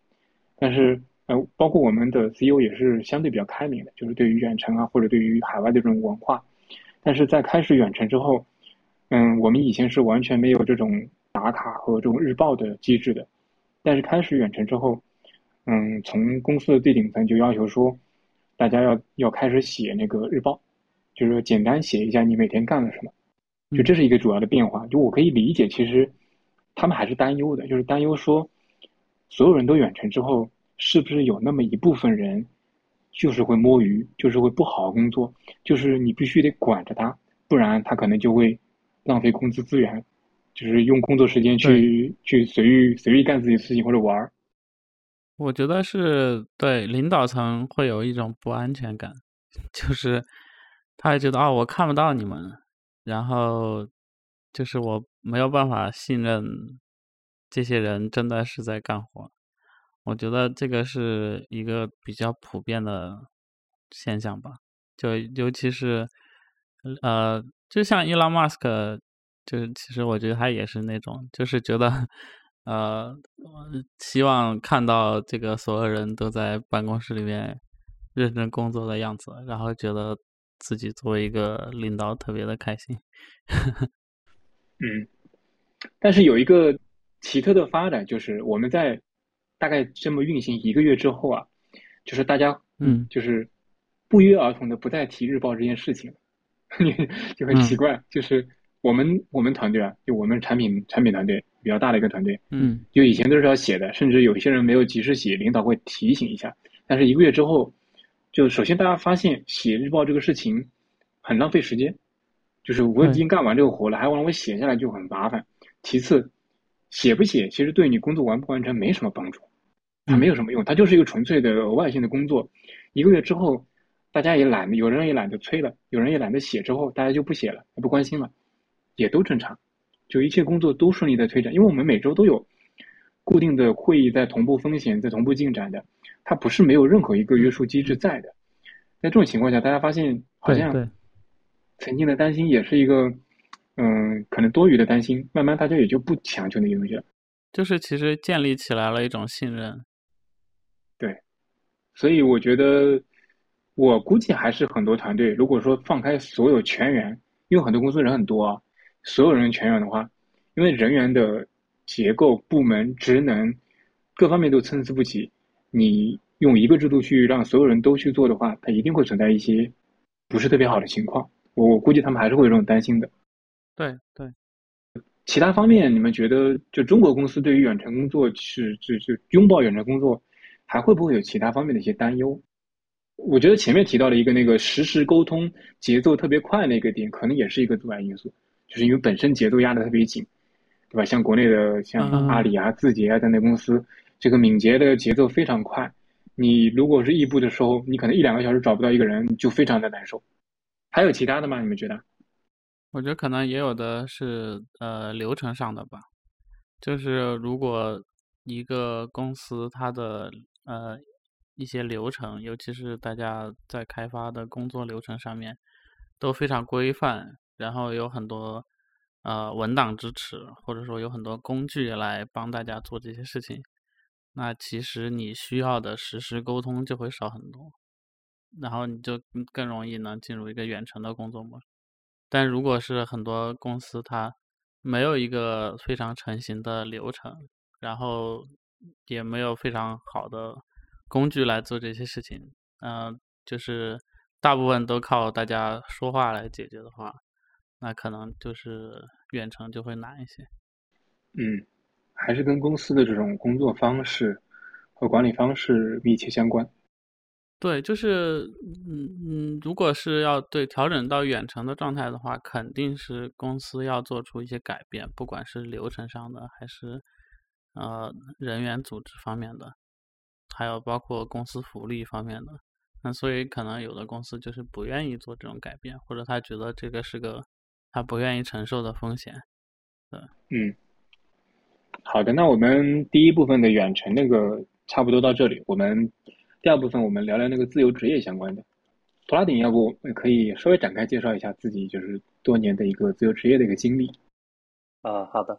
但是呃，包括我们的 CEO 也是相对比较开明的，就是对于远程啊或者对于海外的这种文化。但是在开始远程之后，嗯，我们以前是完全没有这种打卡和这种日报的机制的，但是开始远程之后。嗯，从公司的最顶层就要求说，大家要要开始写那个日报，就是说简单写一下你每天干了什么，就这是一个主要的变化。就我可以理解，其实他们还是担忧的，就是担忧说，所有人都远程之后，是不是有那么一部分人，就是会摸鱼，就是会不好好工作，就是你必须得管着他，不然他可能就会浪费工资资源，就是用工作时间去去随意随意干自己的事情或者玩儿。我觉得是对领导层会有一种不安全感，(laughs) 就是他也觉得啊，我看不到你们，然后就是我没有办法信任这些人真的是在干活。我觉得这个是一个比较普遍的现象吧，就尤其是呃，就像伊朗马斯克，就是其实我觉得他也是那种，就是觉得。呃，希望看到这个所有人都在办公室里面认真工作的样子，然后觉得自己作为一个领导特别的开心。(laughs) 嗯，但是有一个奇特的发展，就是我们在大概这么运行一个月之后啊，就是大家嗯，就是不约而同的不再提日报这件事情，(laughs) 就很奇怪，就是我们我们团队啊，就我们产品产品团队。比较大的一个团队，嗯，就以前都是要写的，甚至有些人没有及时写，领导会提醒一下。但是一个月之后，就首先大家发现写日报这个事情很浪费时间，就是我已经干完这个活了，还要让我写下来就很麻烦。其次，写不写其实对你工作完不完成没什么帮助，它没有什么用，它就是一个纯粹的额外性的工作。一个月之后，大家也懒，有人也懒得催了，有人也懒得写，之后大家就不写了，不关心了，也都正常。就一切工作都顺利的推展，因为我们每周都有固定的会议在同步风险，在同步进展的，它不是没有任何一个约束机制在的。在这种情况下，大家发现好像曾经的担心也是一个，嗯，可能多余的担心，慢慢大家也就不强求那些东西了。就是其实建立起来了一种信任。对，所以我觉得，我估计还是很多团队，如果说放开所有全员，因为很多公司人很多啊。所有人全员的话，因为人员的结构、部门职能各方面都参差不齐，你用一个制度去让所有人都去做的话，它一定会存在一些不是特别好的情况。我我估计他们还是会有这种担心的。对对。其他方面，你们觉得就中国公司对于远程工作是就就拥抱远程工作，还会不会有其他方面的一些担忧？我觉得前面提到的一个那个实时沟通节奏特别快那个点，可能也是一个阻碍因素。就是因为本身节奏压得特别紧，对吧？像国内的像阿里啊、字节啊等等公司，这个敏捷的节奏非常快。你如果是异步的时候，你可能一两个小时找不到一个人，就非常的难受。还有其他的吗？你们觉得？我觉得可能也有的是呃流程上的吧。就是如果一个公司它的呃一些流程，尤其是大家在开发的工作流程上面都非常规范。然后有很多呃文档支持，或者说有很多工具来帮大家做这些事情，那其实你需要的实时沟通就会少很多，然后你就更容易能进入一个远程的工作模式。但如果是很多公司它没有一个非常成型的流程，然后也没有非常好的工具来做这些事情，嗯，就是大部分都靠大家说话来解决的话。那可能就是远程就会难一些，嗯，还是跟公司的这种工作方式和管理方式密切相关。对，就是嗯嗯，如果是要对调整到远程的状态的话，肯定是公司要做出一些改变，不管是流程上的，还是呃人员组织方面的，还有包括公司福利方面的。那所以可能有的公司就是不愿意做这种改变，或者他觉得这个是个。他不愿意承受的风险，对，嗯，好的，那我们第一部分的远程那个差不多到这里，我们第二部分我们聊聊那个自由职业相关的。图拉顶，要不可以稍微展开介绍一下自己就是多年的一个自由职业的一个经历？啊，好的，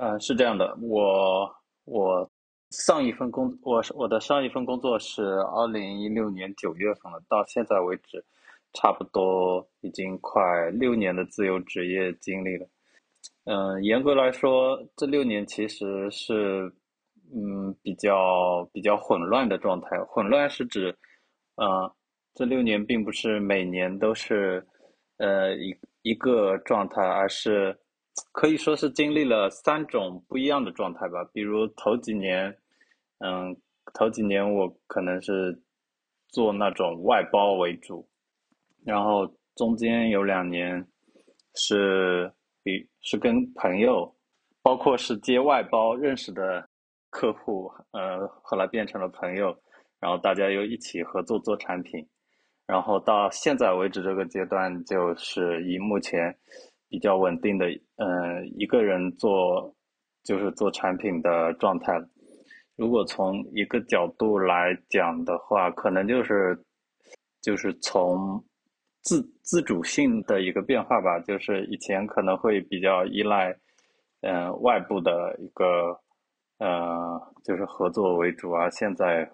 嗯，是这样的，我我上一份工，我我的上一份工作是二零一六年九月份了，到现在为止。差不多已经快六年的自由职业经历了，嗯，严格来说，这六年其实是，嗯，比较比较混乱的状态。混乱是指，嗯，这六年并不是每年都是，呃，一一个状态，而是可以说是经历了三种不一样的状态吧。比如头几年，嗯，头几年我可能是做那种外包为主。然后中间有两年是比是跟朋友，包括是接外包认识的客户，呃，后来变成了朋友，然后大家又一起合作做产品，然后到现在为止这个阶段，就是以目前比较稳定的，嗯，一个人做就是做产品的状态。如果从一个角度来讲的话，可能就是就是从。自自主性的一个变化吧，就是以前可能会比较依赖，嗯，外部的一个，呃，就是合作为主啊。现在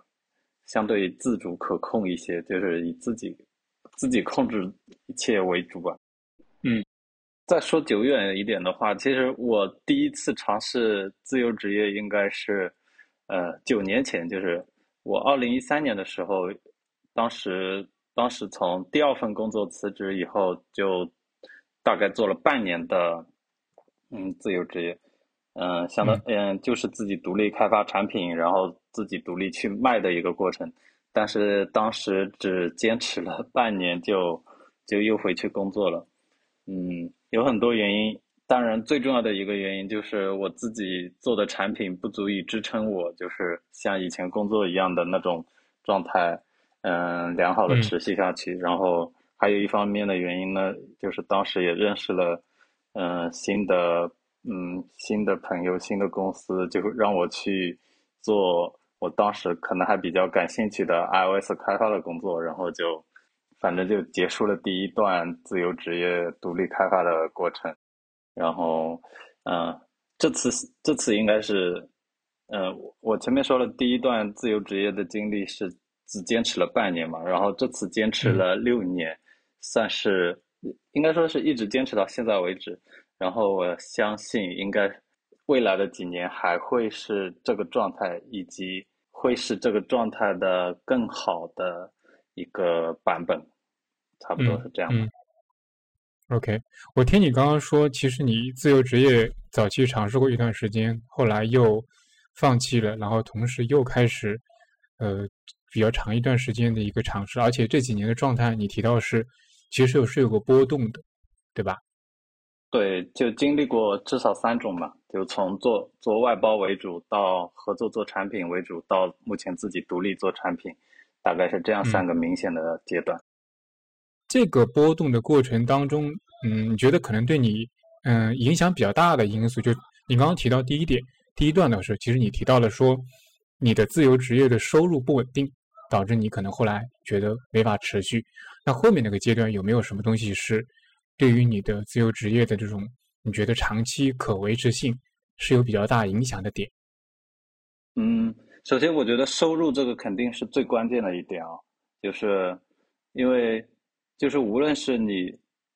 相对自主可控一些，就是以自己自己控制一切为主吧。嗯，再说久远一点的话，其实我第一次尝试自由职业应该是，呃，九年前，就是我二零一三年的时候，当时。当时从第二份工作辞职以后，就大概做了半年的嗯自由职业，嗯，相当嗯就是自己独立开发产品，然后自己独立去卖的一个过程。但是当时只坚持了半年，就就又回去工作了。嗯，有很多原因。当然，最重要的一个原因就是我自己做的产品不足以支撑我，就是像以前工作一样的那种状态，嗯，良好的持续下去。然后还有一方面的原因呢，就是当时也认识了，嗯，新的，嗯，新的朋友，新的公司，就让我去做我当时可能还比较感兴趣的 iOS 开发的工作，然后就，反正就结束了第一段自由职业独立开发的过程。然后，嗯，这次这次应该是，嗯，我前面说了，第一段自由职业的经历是只坚持了半年嘛，然后这次坚持了六年，算是应该说是一直坚持到现在为止。然后我相信，应该未来的几年还会是这个状态，以及会是这个状态的更好的一个版本，差不多是这样的。OK，我听你刚刚说，其实你自由职业早期尝试过一段时间，后来又放弃了，然后同时又开始，呃，比较长一段时间的一个尝试，而且这几年的状态，你提到是其实有是有个波动的，对吧？对，就经历过至少三种嘛，就从做做外包为主，到合作做产品为主，到目前自己独立做产品，大概是这样三个明显的阶段。这个波动的过程当中，嗯，你觉得可能对你，嗯，影响比较大的因素，就你刚刚提到第一点，第一段的时候，其实你提到了说，你的自由职业的收入不稳定，导致你可能后来觉得没法持续。那后面那个阶段有没有什么东西是对于你的自由职业的这种，你觉得长期可维持性是有比较大影响的点？嗯，首先我觉得收入这个肯定是最关键的一点啊，就是因为。就是无论是你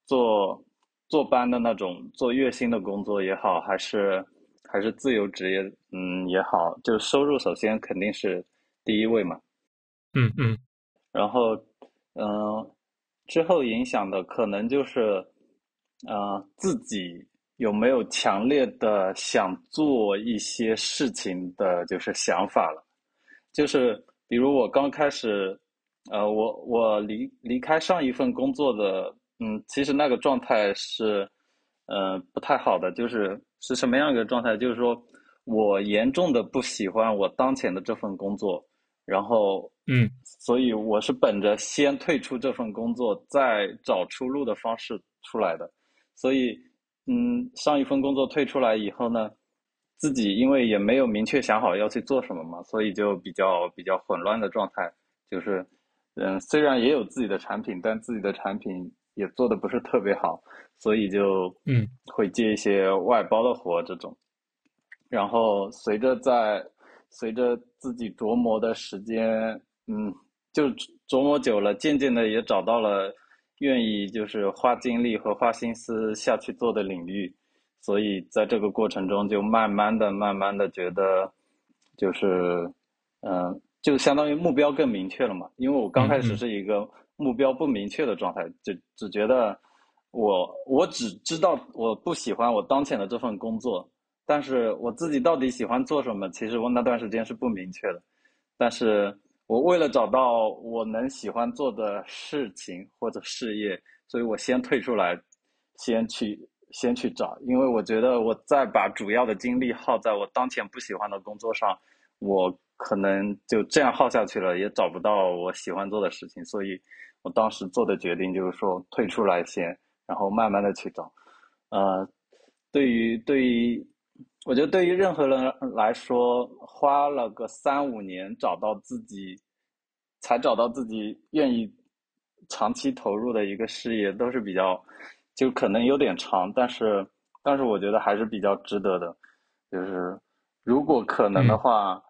做坐班的那种做月薪的工作也好，还是还是自由职业，嗯也好，就是收入首先肯定是第一位嘛。嗯嗯。然后嗯，之后影响的可能就是，呃，自己有没有强烈的想做一些事情的，就是想法了。就是比如我刚开始。呃，我我离离开上一份工作的，嗯，其实那个状态是，呃，不太好的，就是是什么样一个状态？就是说我严重的不喜欢我当前的这份工作，然后，嗯，所以我是本着先退出这份工作，再找出路的方式出来的，所以，嗯，上一份工作退出来以后呢，自己因为也没有明确想好要去做什么嘛，所以就比较比较混乱的状态，就是。嗯，虽然也有自己的产品，但自己的产品也做的不是特别好，所以就嗯会接一些外包的活这种。然后随着在随着自己琢磨的时间，嗯，就琢磨久了，渐渐的也找到了愿意就是花精力和花心思下去做的领域，所以在这个过程中就慢慢的、慢慢的觉得就是嗯。就相当于目标更明确了嘛，因为我刚开始是一个目标不明确的状态，就只觉得我我只知道我不喜欢我当前的这份工作，但是我自己到底喜欢做什么，其实我那段时间是不明确的。但是我为了找到我能喜欢做的事情或者事业，所以我先退出来，先去先去找，因为我觉得我再把主要的精力耗在我当前不喜欢的工作上，我。可能就这样耗下去了，也找不到我喜欢做的事情，所以我当时做的决定就是说退出来先，然后慢慢的去找。呃，对于对于，我觉得对于任何人来说，花了个三五年找到自己，才找到自己愿意长期投入的一个事业，都是比较，就可能有点长，但是但是我觉得还是比较值得的。就是如果可能的话。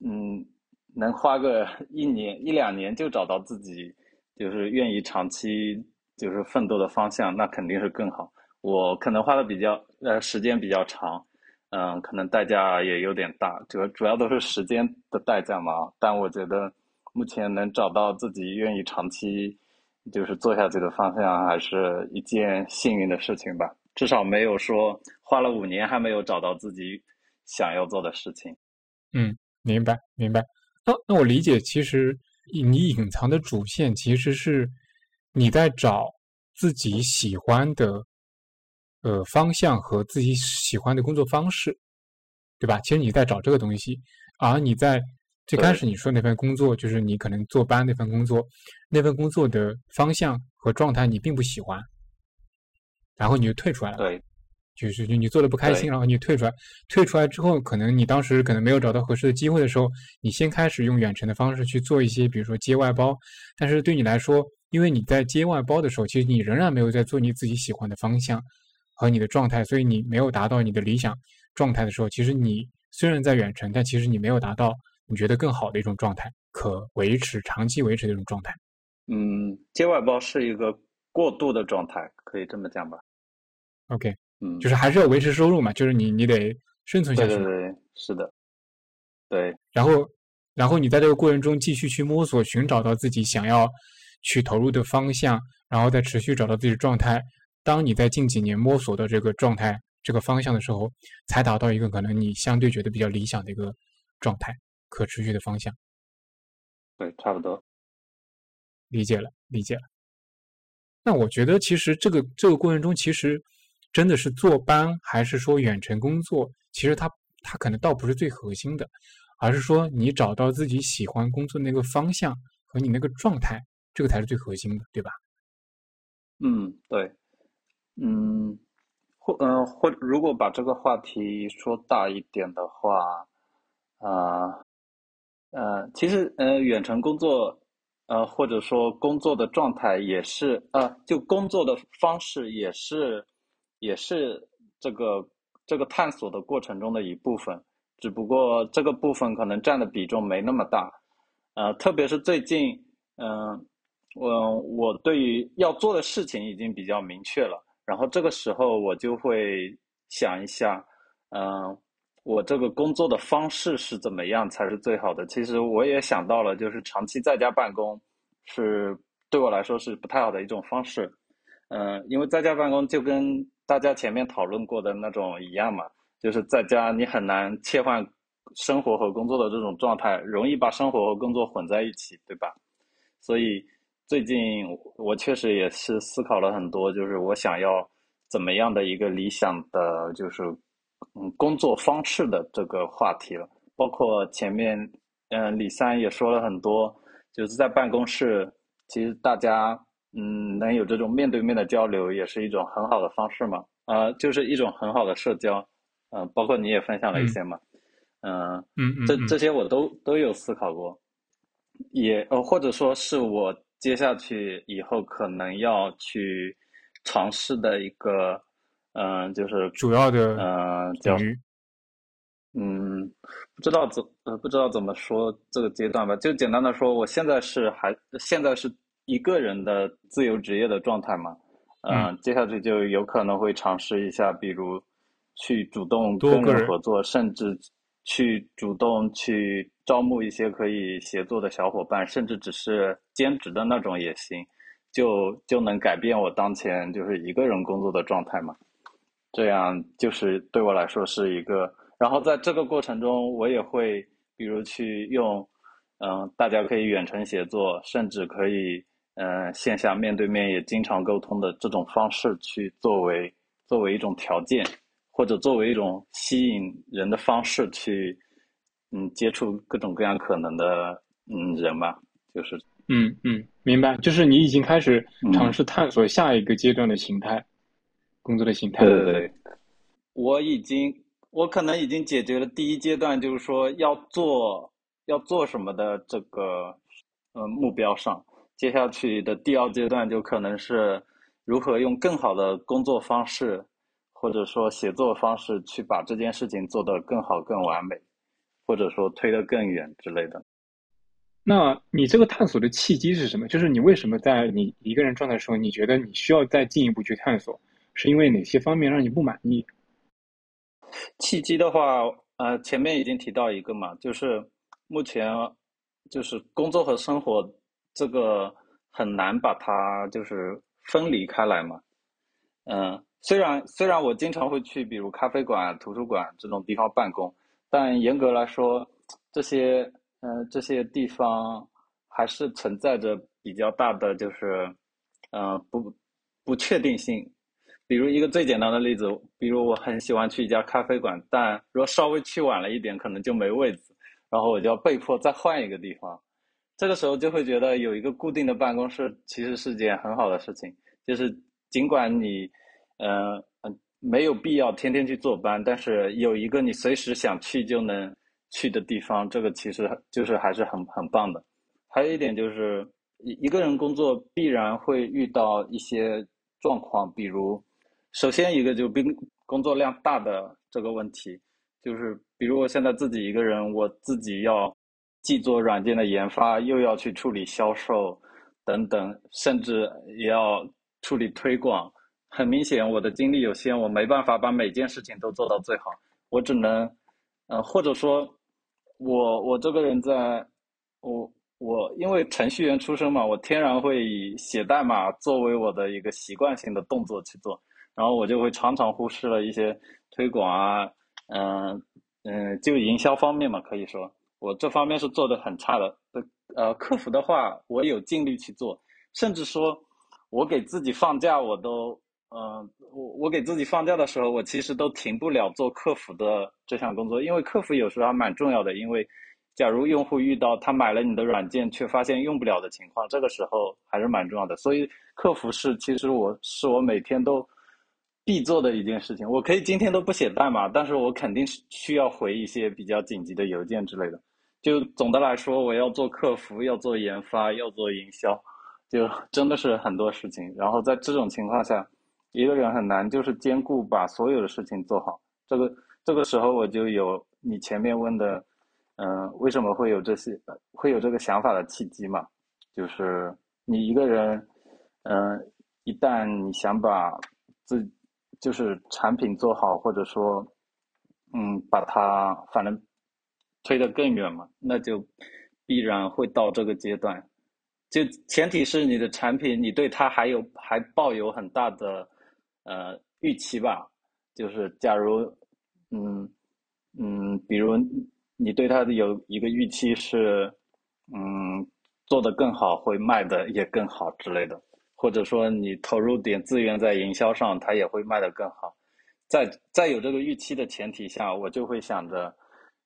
嗯，能花个 (laughs) 一年一两年就找到自己就是愿意长期就是奋斗的方向，那肯定是更好。我可能花的比较呃时间比较长，嗯，可能代价也有点大，主主要都是时间的代价嘛。但我觉得目前能找到自己愿意长期就是做下去的方向，还是一件幸运的事情吧。至少没有说花了五年还没有找到自己想要做的事情。嗯。明白，明白。那那我理解，其实你隐藏的主线其实是你在找自己喜欢的呃方向和自己喜欢的工作方式，对吧？其实你在找这个东西，而你在最开始你说那份工作，就是你可能坐班那份工作，那份工作的方向和状态你并不喜欢，然后你就退出来了。对。就是就你做的不开心，然后你退出来，退出来之后，可能你当时可能没有找到合适的机会的时候，你先开始用远程的方式去做一些，比如说接外包。但是对你来说，因为你在接外包的时候，其实你仍然没有在做你自己喜欢的方向和你的状态，所以你没有达到你的理想状态的时候，其实你虽然在远程，但其实你没有达到你觉得更好的一种状态，可维持长期维持的一种状态。嗯，接外包是一个过渡的状态，可以这么讲吧？OK。嗯，就是还是要维持收入嘛，就是你你得生存下去。对对对，是的，对。然后，然后你在这个过程中继续去摸索，寻找到自己想要去投入的方向，然后再持续找到自己的状态。当你在近几年摸索到这个状态、这个方向的时候，才达到一个可能你相对觉得比较理想的一个状态、可持续的方向。对，差不多。理解了，理解了。那我觉得，其实这个这个过程中，其实。真的是坐班还是说远程工作？其实它它可能倒不是最核心的，而是说你找到自己喜欢工作那个方向和你那个状态，这个才是最核心的，对吧？嗯，对，嗯，或嗯或如果把这个话题说大一点的话，啊呃，其实呃远程工作呃或者说工作的状态也是啊，就工作的方式也是。也是这个这个探索的过程中的一部分，只不过这个部分可能占的比重没那么大，呃，特别是最近，嗯，我我对于要做的事情已经比较明确了，然后这个时候我就会想一下，嗯，我这个工作的方式是怎么样才是最好的？其实我也想到了，就是长期在家办公是对我来说是不太好的一种方式，嗯，因为在家办公就跟大家前面讨论过的那种一样嘛，就是在家你很难切换生活和工作的这种状态，容易把生活和工作混在一起，对吧？所以最近我确实也是思考了很多，就是我想要怎么样的一个理想的就是嗯工作方式的这个话题了。包括前面嗯李三也说了很多，就是在办公室其实大家。嗯，能有这种面对面的交流，也是一种很好的方式嘛。啊，就是一种很好的社交。嗯，包括你也分享了一些嘛。嗯嗯，这这些我都都有思考过，也呃，或者说是我接下去以后可能要去尝试的一个，嗯，就是主要的嗯叫嗯，不知道怎呃不知道怎么说这个阶段吧。就简单的说，我现在是还现在是。一个人的自由职业的状态嘛，嗯，接下去就有可能会尝试一下，比如去主动跟人合作，甚至去主动去招募一些可以协作的小伙伴，甚至只是兼职的那种也行，就就能改变我当前就是一个人工作的状态嘛。这样就是对我来说是一个，然后在这个过程中，我也会比如去用，嗯，大家可以远程协作，甚至可以。嗯，线下面对面也经常沟通的这种方式，去作为作为一种条件，或者作为一种吸引人的方式，去嗯接触各种各样可能的嗯人吧，就是嗯嗯，明白，就是你已经开始尝试探索下一个阶段的形态，工作的形态。对对对，我已经我可能已经解决了第一阶段，就是说要做要做什么的这个嗯目标上。接下去的第二阶段就可能是如何用更好的工作方式，或者说写作方式去把这件事情做得更好、更完美，或者说推得更远之类的。那你这个探索的契机是什么？就是你为什么在你一个人状态的时候，你觉得你需要再进一步去探索？是因为哪些方面让你不满意？契机的话，呃，前面已经提到一个嘛，就是目前就是工作和生活。这个很难把它就是分离开来嘛，嗯，虽然虽然我经常会去比如咖啡馆、图书馆这种地方办公，但严格来说，这些嗯这些地方还是存在着比较大的就是嗯不不确定性。比如一个最简单的例子，比如我很喜欢去一家咖啡馆，但如果稍微去晚了一点，可能就没位子，然后我就要被迫再换一个地方。这个时候就会觉得有一个固定的办公室其实是件很好的事情，就是尽管你，嗯嗯没有必要天天去坐班，但是有一个你随时想去就能去的地方，这个其实就是还是很很棒的。还有一点就是一一个人工作必然会遇到一些状况，比如。首先一个就工工作量大的这个问题，就是比如我现在自己一个人，我自己要既做软件的研发，又要去处理销售等等，甚至也要处理推广。很明显，我的精力有限，我没办法把每件事情都做到最好。我只能，呃，或者说，我我这个人在，我我因为程序员出身嘛，我天然会以写代码作为我的一个习惯性的动作去做。然后我就会常常忽视了一些推广啊，嗯嗯，就营销方面嘛，可以说我这方面是做的很差的。呃，客服的话，我有尽力去做，甚至说，我给自己放假，我都，嗯，我我给自己放假的时候，我其实都停不了做客服的这项工作，因为客服有时候还蛮重要的。因为假如用户遇到他买了你的软件，却发现用不了的情况，这个时候还是蛮重要的。所以客服是，其实我是我每天都。必做的一件事情，我可以今天都不写代码，但是我肯定是需要回一些比较紧急的邮件之类的。就总的来说，我要做客服，要做研发，要做营销，就真的是很多事情。然后在这种情况下，一个人很难就是兼顾把所有的事情做好。这个这个时候我就有你前面问的，嗯，为什么会有这些会有这个想法的契机嘛？就是你一个人，嗯，一旦你想把自就是产品做好，或者说，嗯，把它反正推得更远嘛，那就必然会到这个阶段。就前提是你的产品，你对它还有还抱有很大的呃预期吧。就是假如，嗯嗯，比如你对它的有一个预期是，嗯，做得更好，会卖的也更好之类的。或者说你投入点资源在营销上，它也会卖得更好。在在有这个预期的前提下，我就会想着，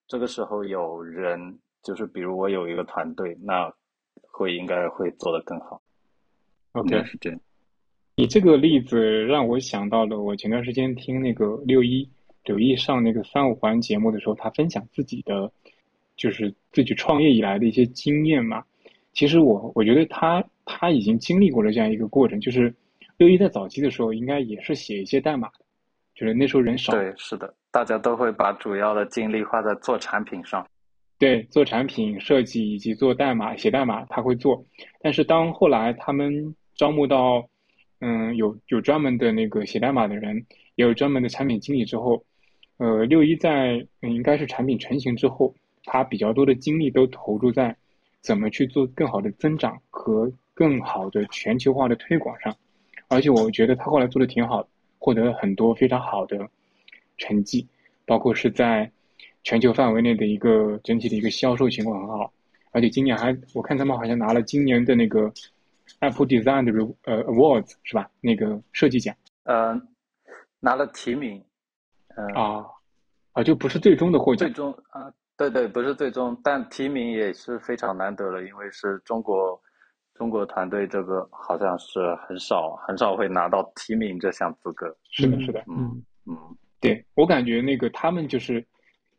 这个时候有人，就是比如我有一个团队，那会应该会做得更好。OK，是这样。你这个例子让我想到了，我前段时间听那个六一柳毅上那个三五环节目的时候，他分享自己的，就是自己创业以来的一些经验嘛。其实我我觉得他。他已经经历过了这样一个过程，就是六一在早期的时候，应该也是写一些代码的，就是那时候人少。对，是的，大家都会把主要的精力花在做产品上。对，做产品设计以及做代码、写代码，他会做。但是当后来他们招募到，嗯，有有专门的那个写代码的人，也有专门的产品经理之后，呃，六一在应该是产品成型之后，他比较多的精力都投入在怎么去做更好的增长和。更好的全球化的推广上，而且我觉得他后来做的挺好，获得了很多非常好的成绩，包括是在全球范围内的一个整体的一个销售情况很好，而且今年还我看他们好像拿了今年的那个 Apple Design 的呃 Awards 是吧？那个设计奖，呃，拿了提名，嗯啊啊，就不是最终的获奖，最终啊，对对，不是最终，但提名也是非常难得了，因为是中国。中国团队这个好像是很少很少会拿到提名这项资格。是的，是的，嗯嗯，对我感觉那个他们就是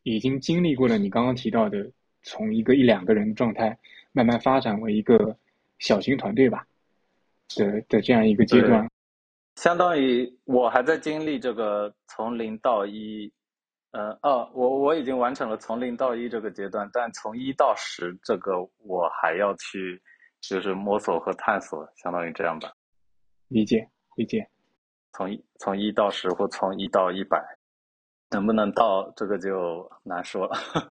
已经经历过了你刚刚提到的从一个一两个人的状态慢慢发展为一个小型团队吧的的这样一个阶段。相当于我还在经历这个从零到一，呃哦，我我已经完成了从零到一这个阶段，但从一到十这个我还要去。就是摸索和探索，相当于这样吧。理解，理解。从一从一到十，或从一到一百，能不能到这个就难说了。(laughs)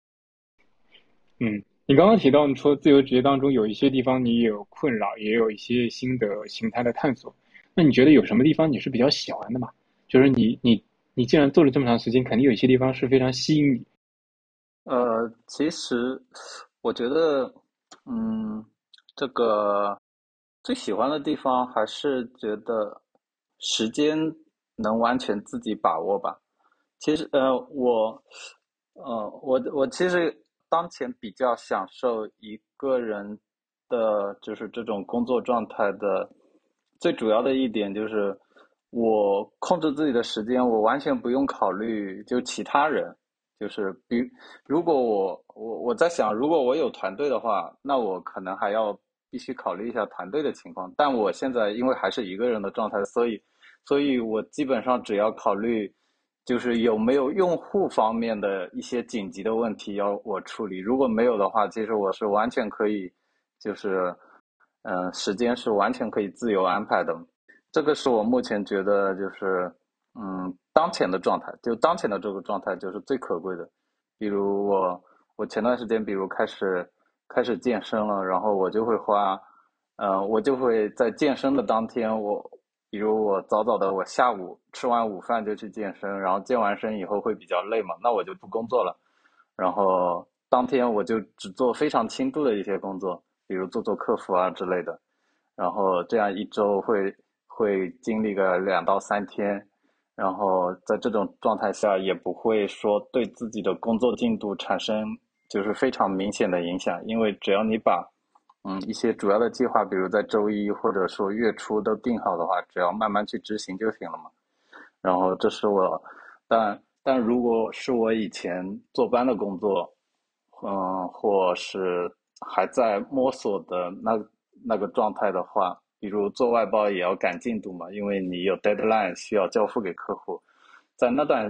嗯，你刚刚提到你说自由职业当中有一些地方你有困扰，也有一些新的形态的探索。那你觉得有什么地方你是比较喜欢的吗？就是你你你既然做了这么长时间，肯定有一些地方是非常吸引你。呃，其实我觉得，嗯。这个最喜欢的地方还是觉得，时间能完全自己把握吧。其实，呃，我，呃，我我其实当前比较享受一个人的，就是这种工作状态的最主要的一点就是，我控制自己的时间，我完全不用考虑就其他人。就是比如果我我我在想，如果我有团队的话，那我可能还要必须考虑一下团队的情况。但我现在因为还是一个人的状态，所以，所以我基本上只要考虑，就是有没有用户方面的一些紧急的问题要我处理。如果没有的话，其实我是完全可以，就是，嗯，时间是完全可以自由安排的。这个是我目前觉得就是。嗯，当前的状态就当前的这个状态就是最可贵的。比如我，我前段时间，比如开始开始健身了，然后我就会花，嗯，我就会在健身的当天，我比如我早早的，我下午吃完午饭就去健身，然后健完身以后会比较累嘛，那我就不工作了，然后当天我就只做非常轻度的一些工作，比如做做客服啊之类的，然后这样一周会会经历个两到三天。然后在这种状态下，也不会说对自己的工作进度产生就是非常明显的影响，因为只要你把嗯一些主要的计划，比如在周一或者说月初都定好的话，只要慢慢去执行就行了嘛。然后这是我，但但如果是我以前坐班的工作，嗯，或是还在摸索的那那个状态的话。比如做外包也要赶进度嘛，因为你有 deadline 需要交付给客户。在那段，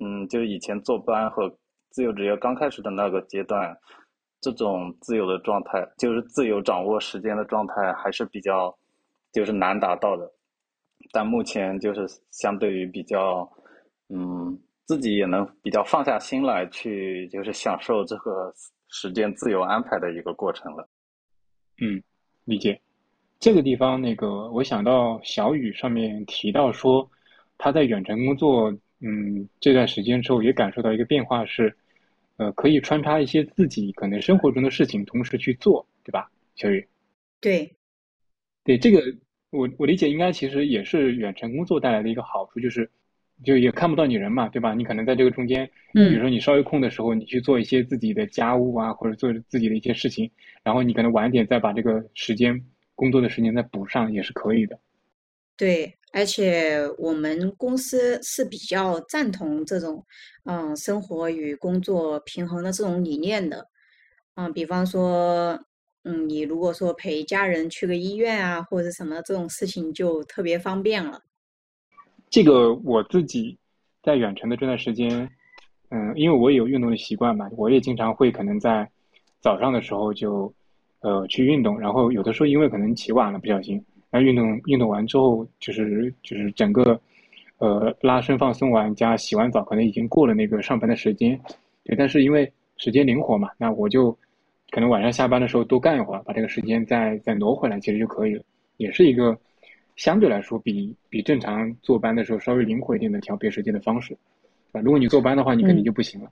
嗯，就以前坐班和自由职业刚开始的那个阶段，这种自由的状态，就是自由掌握时间的状态，还是比较，就是难达到的。但目前就是相对于比较，嗯，自己也能比较放下心来去，就是享受这个时间自由安排的一个过程了。嗯，理解。这个地方，那个我想到小雨上面提到说，他在远程工作，嗯，这段时间之后也感受到一个变化是，呃，可以穿插一些自己可能生活中的事情同时去做，对吧？小雨，对，对这个我我理解应该其实也是远程工作带来的一个好处，就是就也看不到你人嘛，对吧？你可能在这个中间，嗯，比如说你稍微空的时候，你去做一些自己的家务啊，或者做自己的一些事情，然后你可能晚点再把这个时间。工作的时间再补上也是可以的。对，而且我们公司是比较赞同这种嗯生活与工作平衡的这种理念的。嗯，比方说，嗯，你如果说陪家人去个医院啊，或者什么这种事情，就特别方便了。这个我自己在远程的这段时间，嗯，因为我也有运动的习惯嘛，我也经常会可能在早上的时候就。呃，去运动，然后有的时候因为可能起晚了，不小心，那运动运动完之后，就是就是整个，呃，拉伸放松完加洗完澡，可能已经过了那个上班的时间，对，但是因为时间灵活嘛，那我就可能晚上下班的时候多干一会儿，把这个时间再再挪回来，其实就可以了，也是一个相对来说比比正常坐班的时候稍微灵活一点的调配时间的方式，啊，如果你坐班的话，你肯定就不行了，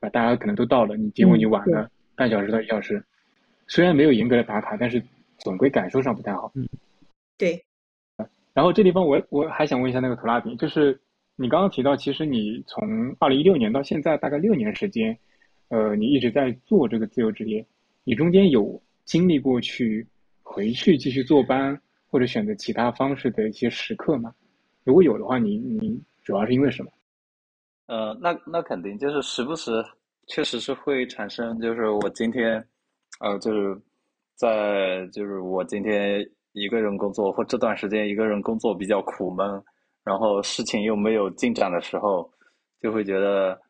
啊，大家可能都到了，你结果你晚了半小时到一小时。虽然没有严格的打卡，但是总归感受上不太好。嗯，对。然后这地方我我还想问一下那个图拉比，就是你刚刚提到，其实你从二零一六年到现在大概六年时间，呃，你一直在做这个自由职业，你中间有经历过去回去继续坐班或者选择其他方式的一些时刻吗？如果有的话，你你主要是因为什么？呃，那那肯定就是时不时确实是会产生，就是我今天。呃，就是在就是我今天一个人工作或这段时间一个人工作比较苦闷，然后事情又没有进展的时候，就会觉得，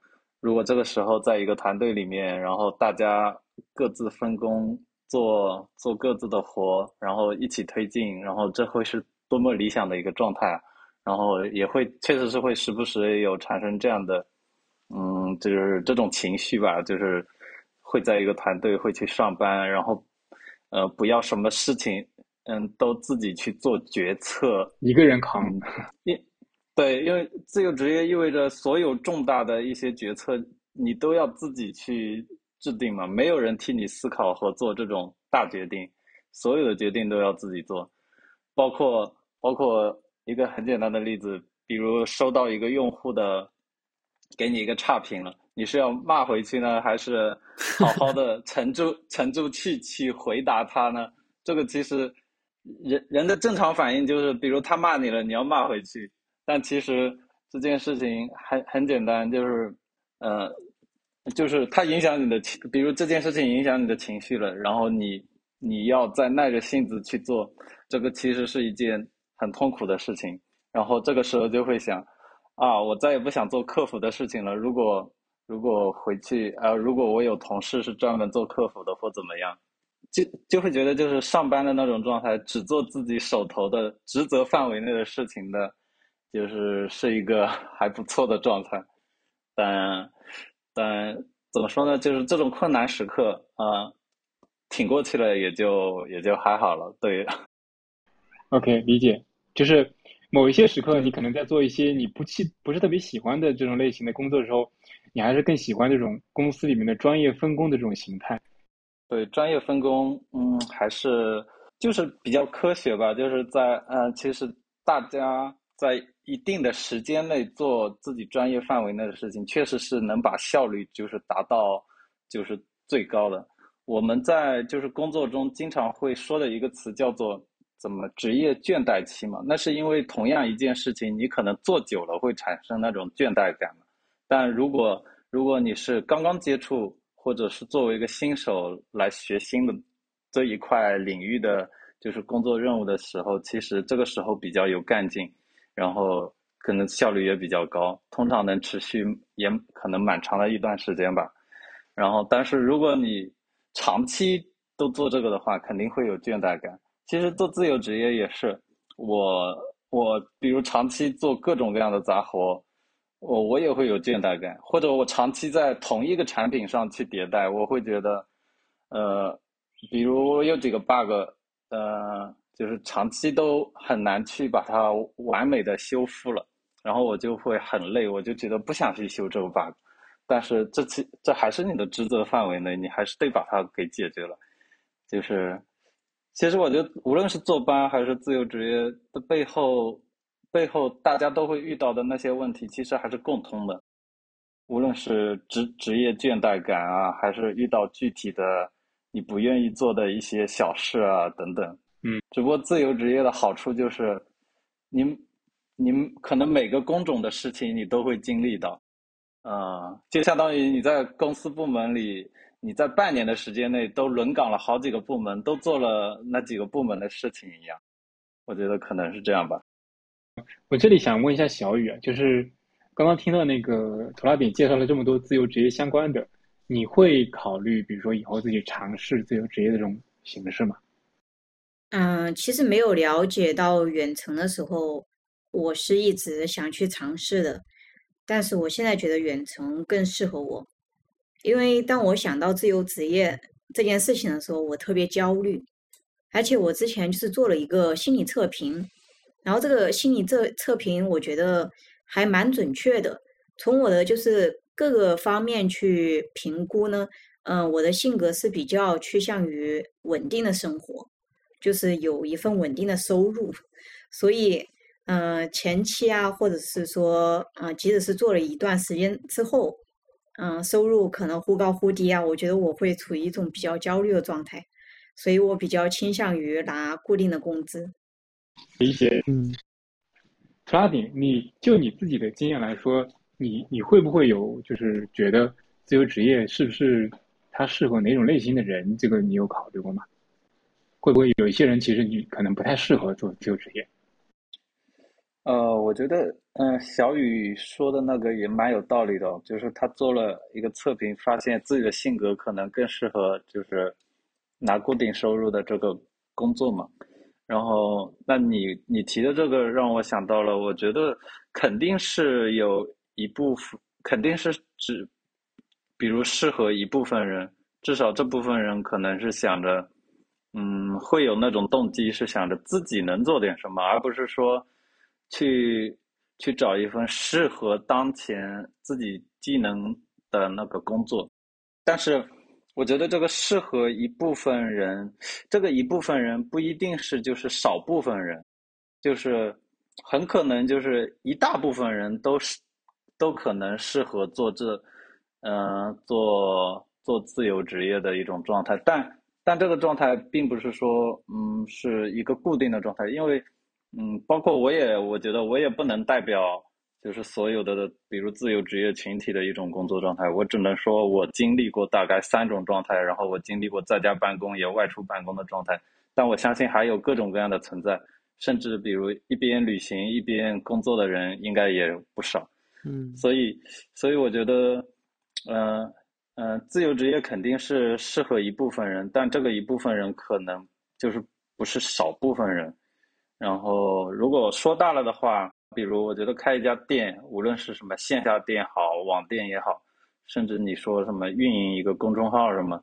如果这个时候在一个团队里面，然后大家各自分工做做各自的活，然后一起推进，然后这会是多么理想的一个状态，然后也会确实是会时不时有产生这样的，嗯，就是这种情绪吧，就是。会在一个团队会去上班，然后，呃，不要什么事情，嗯，都自己去做决策，一个人扛。因对，因为自由职业意味着所有重大的一些决策，你都要自己去制定嘛，没有人替你思考和做这种大决定，所有的决定都要自己做，包括包括一个很简单的例子，比如收到一个用户的给你一个差评了，你是要骂回去呢，还是好好的 (laughs) 沉住沉住气去回答他呢？这个其实人人的正常反应就是，比如他骂你了，你要骂回去。但其实这件事情很很简单，就是呃，就是他影响你的情，比如这件事情影响你的情绪了，然后你你要再耐着性子去做，这个其实是一件很痛苦的事情。然后这个时候就会想，啊，我再也不想做客服的事情了。如果如果回去，呃，如果我有同事是专门做客服的或怎么样。就就会觉得就是上班的那种状态，只做自己手头的职责范围内的事情的，就是是一个 (laughs) 还不错的状态。但但怎么说呢？就是这种困难时刻啊，挺过去了也就也就还好了。对，(laughs) OK，理解。就是某一些时刻，你可能在做一些你不喜不是特别喜欢的这种类型的工作的时候，你还是更喜欢这种公司里面的专业分工的这种形态。对专业分工，嗯，还是就是比较科学吧。就是在嗯，其实大家在一定的时间内做自己专业范围内的事情，确实是能把效率就是达到就是最高的。我们在就是工作中经常会说的一个词叫做怎么职业倦怠期嘛？那是因为同样一件事情，你可能做久了会产生那种倦怠感但如果如果你是刚刚接触，或者是作为一个新手来学新的这一块领域的就是工作任务的时候，其实这个时候比较有干劲，然后可能效率也比较高，通常能持续也可能蛮长的一段时间吧。然后，但是如果你长期都做这个的话，肯定会有倦怠感。其实做自由职业也是，我我比如长期做各种各样的杂活。我我也会有倦怠感，或者我长期在同一个产品上去迭代，我会觉得，呃，比如有几个 bug，呃，就是长期都很难去把它完美的修复了，然后我就会很累，我就觉得不想去修这个 bug，但是这次这还是你的职责范围内，你还是得把它给解决了，就是，其实我觉得无论是坐班还是自由职业的背后。背后大家都会遇到的那些问题，其实还是共通的。无论是职职业倦怠感啊，还是遇到具体的你不愿意做的一些小事啊等等。嗯，只不过自由职业的好处就是，你你可能每个工种的事情你都会经历到。呃，就相当于你在公司部门里，你在半年的时间内都轮岗了好几个部门，都做了那几个部门的事情一样。我觉得可能是这样吧。我这里想问一下小雨啊，就是刚刚听到那个图拉饼介绍了这么多自由职业相关的，你会考虑比如说以后自己尝试自由职业这种形式吗？嗯，其实没有了解到远程的时候，我是一直想去尝试的，但是我现在觉得远程更适合我，因为当我想到自由职业这件事情的时候，我特别焦虑，而且我之前就是做了一个心理测评。然后这个心理测测评，我觉得还蛮准确的。从我的就是各个方面去评估呢，嗯，我的性格是比较趋向于稳定的生活，就是有一份稳定的收入。(laughs) 所以，嗯，前期啊，或者是说，嗯，即使是做了一段时间之后，嗯，收入可能忽高忽低啊，我觉得我会处于一种比较焦虑的状态。所以我比较倾向于拿固定的工资。理解，嗯，图拉顶，你就你自己的经验来说，你你会不会有就是觉得自由职业是不是它适合哪种类型的人？这个你有考虑过吗？会不会有一些人其实你可能不太适合做自由职业？呃，我觉得，嗯，小雨说的那个也蛮有道理的，就是他做了一个测评，发现自己的性格可能更适合就是拿固定收入的这个工作嘛。然后，那你你提的这个让我想到了，我觉得肯定是有一部分，肯定是指，比如适合一部分人，至少这部分人可能是想着，嗯，会有那种动机是想着自己能做点什么，而不是说去去找一份适合当前自己技能的那个工作，但是。我觉得这个适合一部分人，这个一部分人不一定是就是少部分人，就是很可能就是一大部分人都是都可能适合做这，嗯，做做自由职业的一种状态，但但这个状态并不是说，嗯，是一个固定的状态，因为，嗯，包括我也，我觉得我也不能代表就是所有的，比如自由职业群体的一种工作状态，我只能说我经历过大概三种状态，然后我经历过在家办公也外出办公的状态，但我相信还有各种各样的存在。甚至比如一边旅行一边工作的人应该也不少，嗯，所以所以我觉得，嗯嗯，自由职业肯定是适合一部分人，但这个一部分人可能就是不是少部分人。然后如果说大了的话，比如我觉得开一家店，无论是什么线下店好，网店也好，甚至你说什么运营一个公众号什么，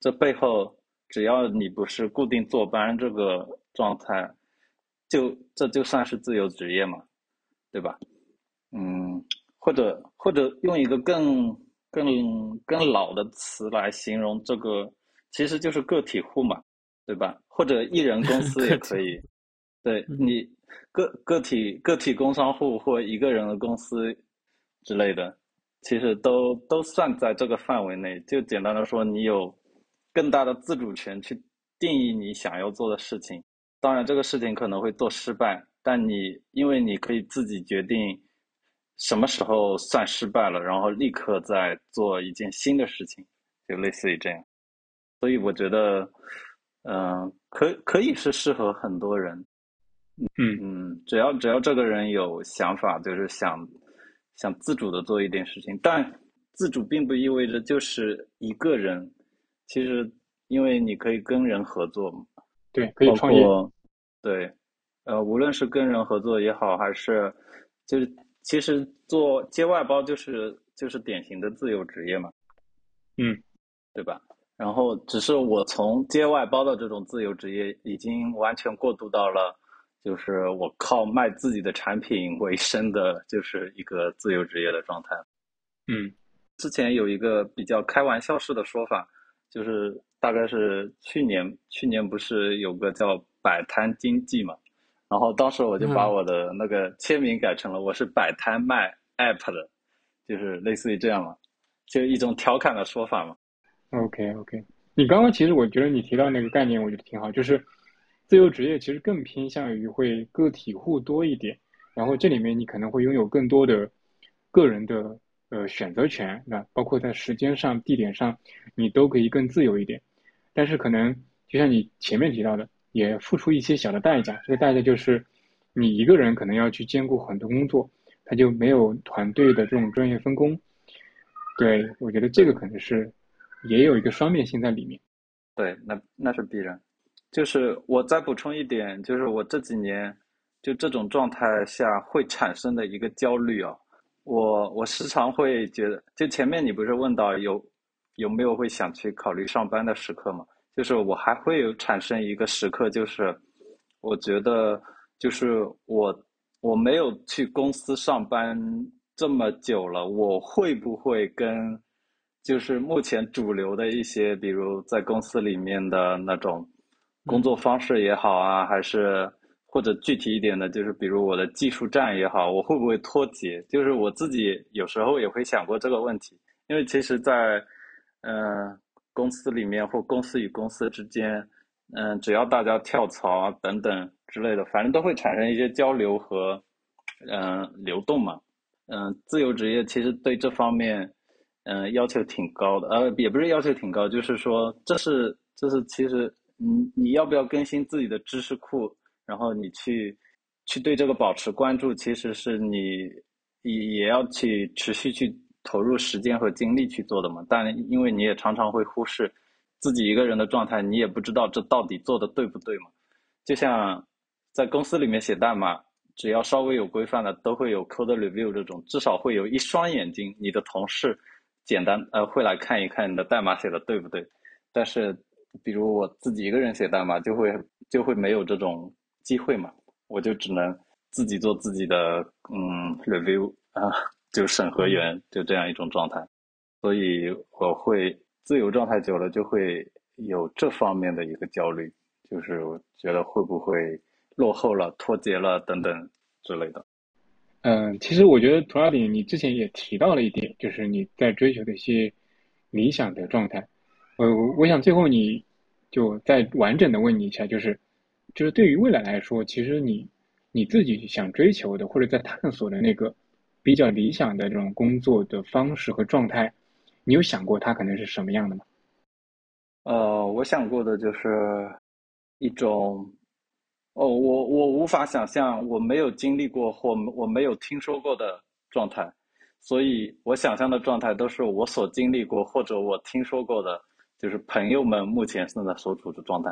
这背后只要你不是固定坐班这个状态。就这就算是自由职业嘛，对吧？嗯，或者或者用一个更更更老的词来形容这个，其实就是个体户嘛，对吧？或者一人公司 (laughs) 也可以。对你个个体个体工商户或一个人的公司之类的，其实都都算在这个范围内。就简单的说，你有更大的自主权去定义你想要做的事情。当然，这个事情可能会做失败，但你因为你可以自己决定什么时候算失败了，然后立刻再做一件新的事情，就类似于这样。所以我觉得，嗯，可可以是适合很多人。嗯嗯，只要只要这个人有想法，就是想想自主的做一点事情，但自主并不意味着就是一个人。其实，因为你可以跟人合作嘛。对，可以创业。对，呃，无论是跟人合作也好，还是就是其实做接外包就是就是典型的自由职业嘛。嗯，对吧？然后只是我从接外包的这种自由职业，已经完全过渡到了就是我靠卖自己的产品为生的，就是一个自由职业的状态。嗯，之前有一个比较开玩笑式的说法，就是。大概是去年，去年不是有个叫摆摊经济嘛，然后当时我就把我的那个签名改成了我是摆摊卖 app 的，就是类似于这样嘛，就一种调侃的说法嘛。OK OK，你刚刚其实我觉得你提到那个概念，我觉得挺好，就是自由职业其实更偏向于会个体户多一点，然后这里面你可能会拥有更多的个人的呃选择权，那包括在时间上、地点上，你都可以更自由一点。但是可能就像你前面提到的，也付出一些小的代价。这个代价就是，你一个人可能要去兼顾很多工作，他就没有团队的这种专业分工。对我觉得这个可能是也有一个双面性在里面。对，那那是必然。就是我再补充一点，就是我这几年就这种状态下会产生的一个焦虑啊，我我时常会觉得，就前面你不是问到有。有没有会想去考虑上班的时刻嘛？就是我还会有产生一个时刻，就是我觉得，就是我我没有去公司上班这么久了，我会不会跟就是目前主流的一些，比如在公司里面的那种工作方式也好啊，还是或者具体一点的，就是比如我的技术站也好，我会不会脱节？就是我自己有时候也会想过这个问题，因为其实，在嗯，公司里面或公司与公司之间，嗯，只要大家跳槽啊等等之类的，反正都会产生一些交流和嗯流动嘛。嗯，自由职业其实对这方面嗯要求挺高的，呃，也不是要求挺高，就是说这是这是其实你你要不要更新自己的知识库，然后你去去对这个保持关注，其实是你也也要去持续去。投入时间和精力去做的嘛，但因为你也常常会忽视自己一个人的状态，你也不知道这到底做的对不对嘛。就像在公司里面写代码，只要稍微有规范的，都会有 code review 这种，至少会有一双眼睛，你的同事简单呃会来看一看你的代码写的对不对。但是比如我自己一个人写代码，就会就会没有这种机会嘛，我就只能自己做自己的嗯 review 啊。就审核员就这样一种状态，所以我会自由状态久了就会有这方面的一个焦虑，就是我觉得会不会落后了、脱节了等等之类的。嗯，其实我觉得图拉顶，你之前也提到了一点，就是你在追求的一些理想的状态。呃，我想最后你就再完整的问你一下，就是就是对于未来来说，其实你你自己想追求的或者在探索的那个比较理想的这种工作的方式和状态，你有想过它可能是什么样的吗？呃，我想过的就是一种。哦，我我无法想象我没有经历过或我没有听说过的状态，所以我想象的状态都是我所经历过或者我听说过的，就是朋友们目前正在所处的状态。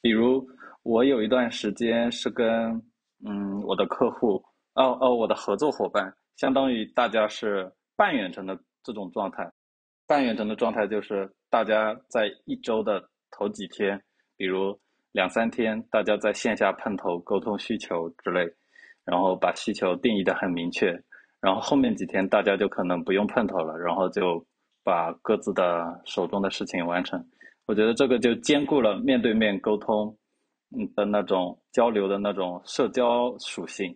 比如我有一段时间是跟嗯我的客户哦哦我的合作伙伴，相当于大家是半远程的这种状态。半远程的状态就是大家在一周的头几天，比如。两三天，大家在线下碰头沟通需求之类，然后把需求定义的很明确，然后后面几天大家就可能不用碰头了，然后就把各自的手中的事情完成。我觉得这个就兼顾了面对面沟通，嗯的那种交流的那种社交属性，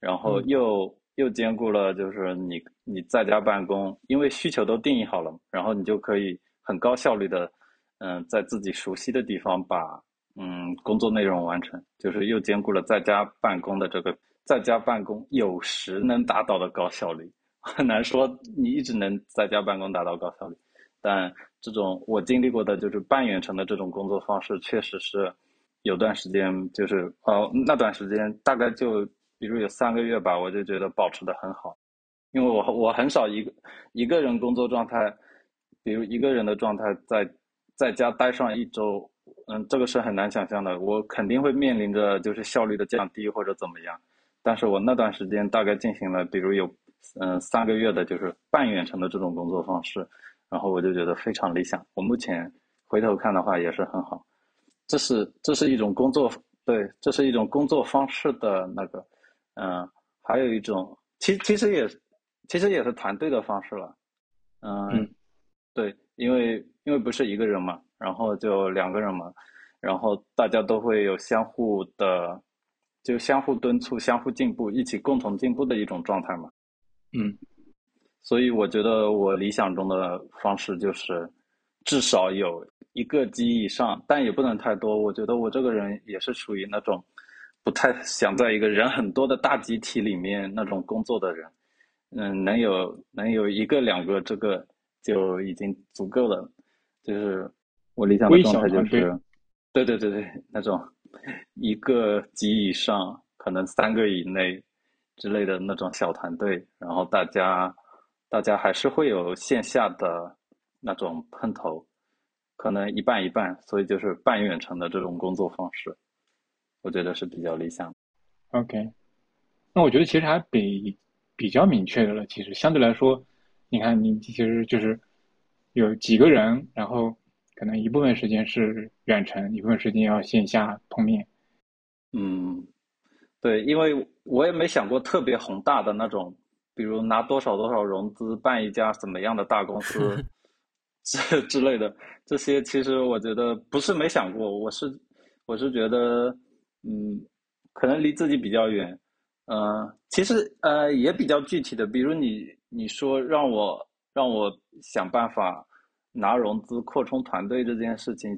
然后又又兼顾了就是你你在家办公，因为需求都定义好了，然后你就可以很高效率的，嗯，在自己熟悉的地方把。嗯，工作内容完成，就是又兼顾了在家办公的这个在家办公有时能达到的高效率。很难说你一直能在家办公达到高效率，但这种我经历过的就是半远程的这种工作方式，确实是有段时间就是哦那段时间大概就比如有三个月吧，我就觉得保持的很好，因为我我很少一个一个人工作状态，比如一个人的状态在在家待上一周。嗯，这个是很难想象的。我肯定会面临着就是效率的降低或者怎么样，但是我那段时间大概进行了，比如有嗯三个月的就是半远程的这种工作方式，然后我就觉得非常理想。我目前回头看的话也是很好。这是这是一种工作，对，这是一种工作方式的那个，嗯，还有一种，其其实也其实也是团队的方式了，嗯，对，因为因为不是一个人嘛。然后就两个人嘛，然后大家都会有相互的，就相互敦促、相互进步、一起共同进步的一种状态嘛。嗯，所以我觉得我理想中的方式就是，至少有一个机以上，但也不能太多。我觉得我这个人也是属于那种不太想在一个人很多的大集体里面那种工作的人。嗯，能有能有一个两个，这个就已经足够了，就是。我理想的状态就是，对对对对，那种一个级以上，可能三个以内之类的那种小团队，然后大家大家还是会有线下的那种碰头，可能一半一半，所以就是半远程的这种工作方式，我觉得是比较理想。OK，那我觉得其实还比比较明确的了。其实相对来说，你看你其实就是有几个人，然后。可能一部分时间是远程，一部分时间要线下碰面。嗯，对，因为我也没想过特别宏大的那种，比如拿多少多少融资办一家怎么样的大公司，(laughs) 之之类的。这些其实我觉得不是没想过，我是我是觉得，嗯，可能离自己比较远。嗯，其实呃也比较具体的，比如你你说让我让我想办法。拿融资扩充团队这件事情，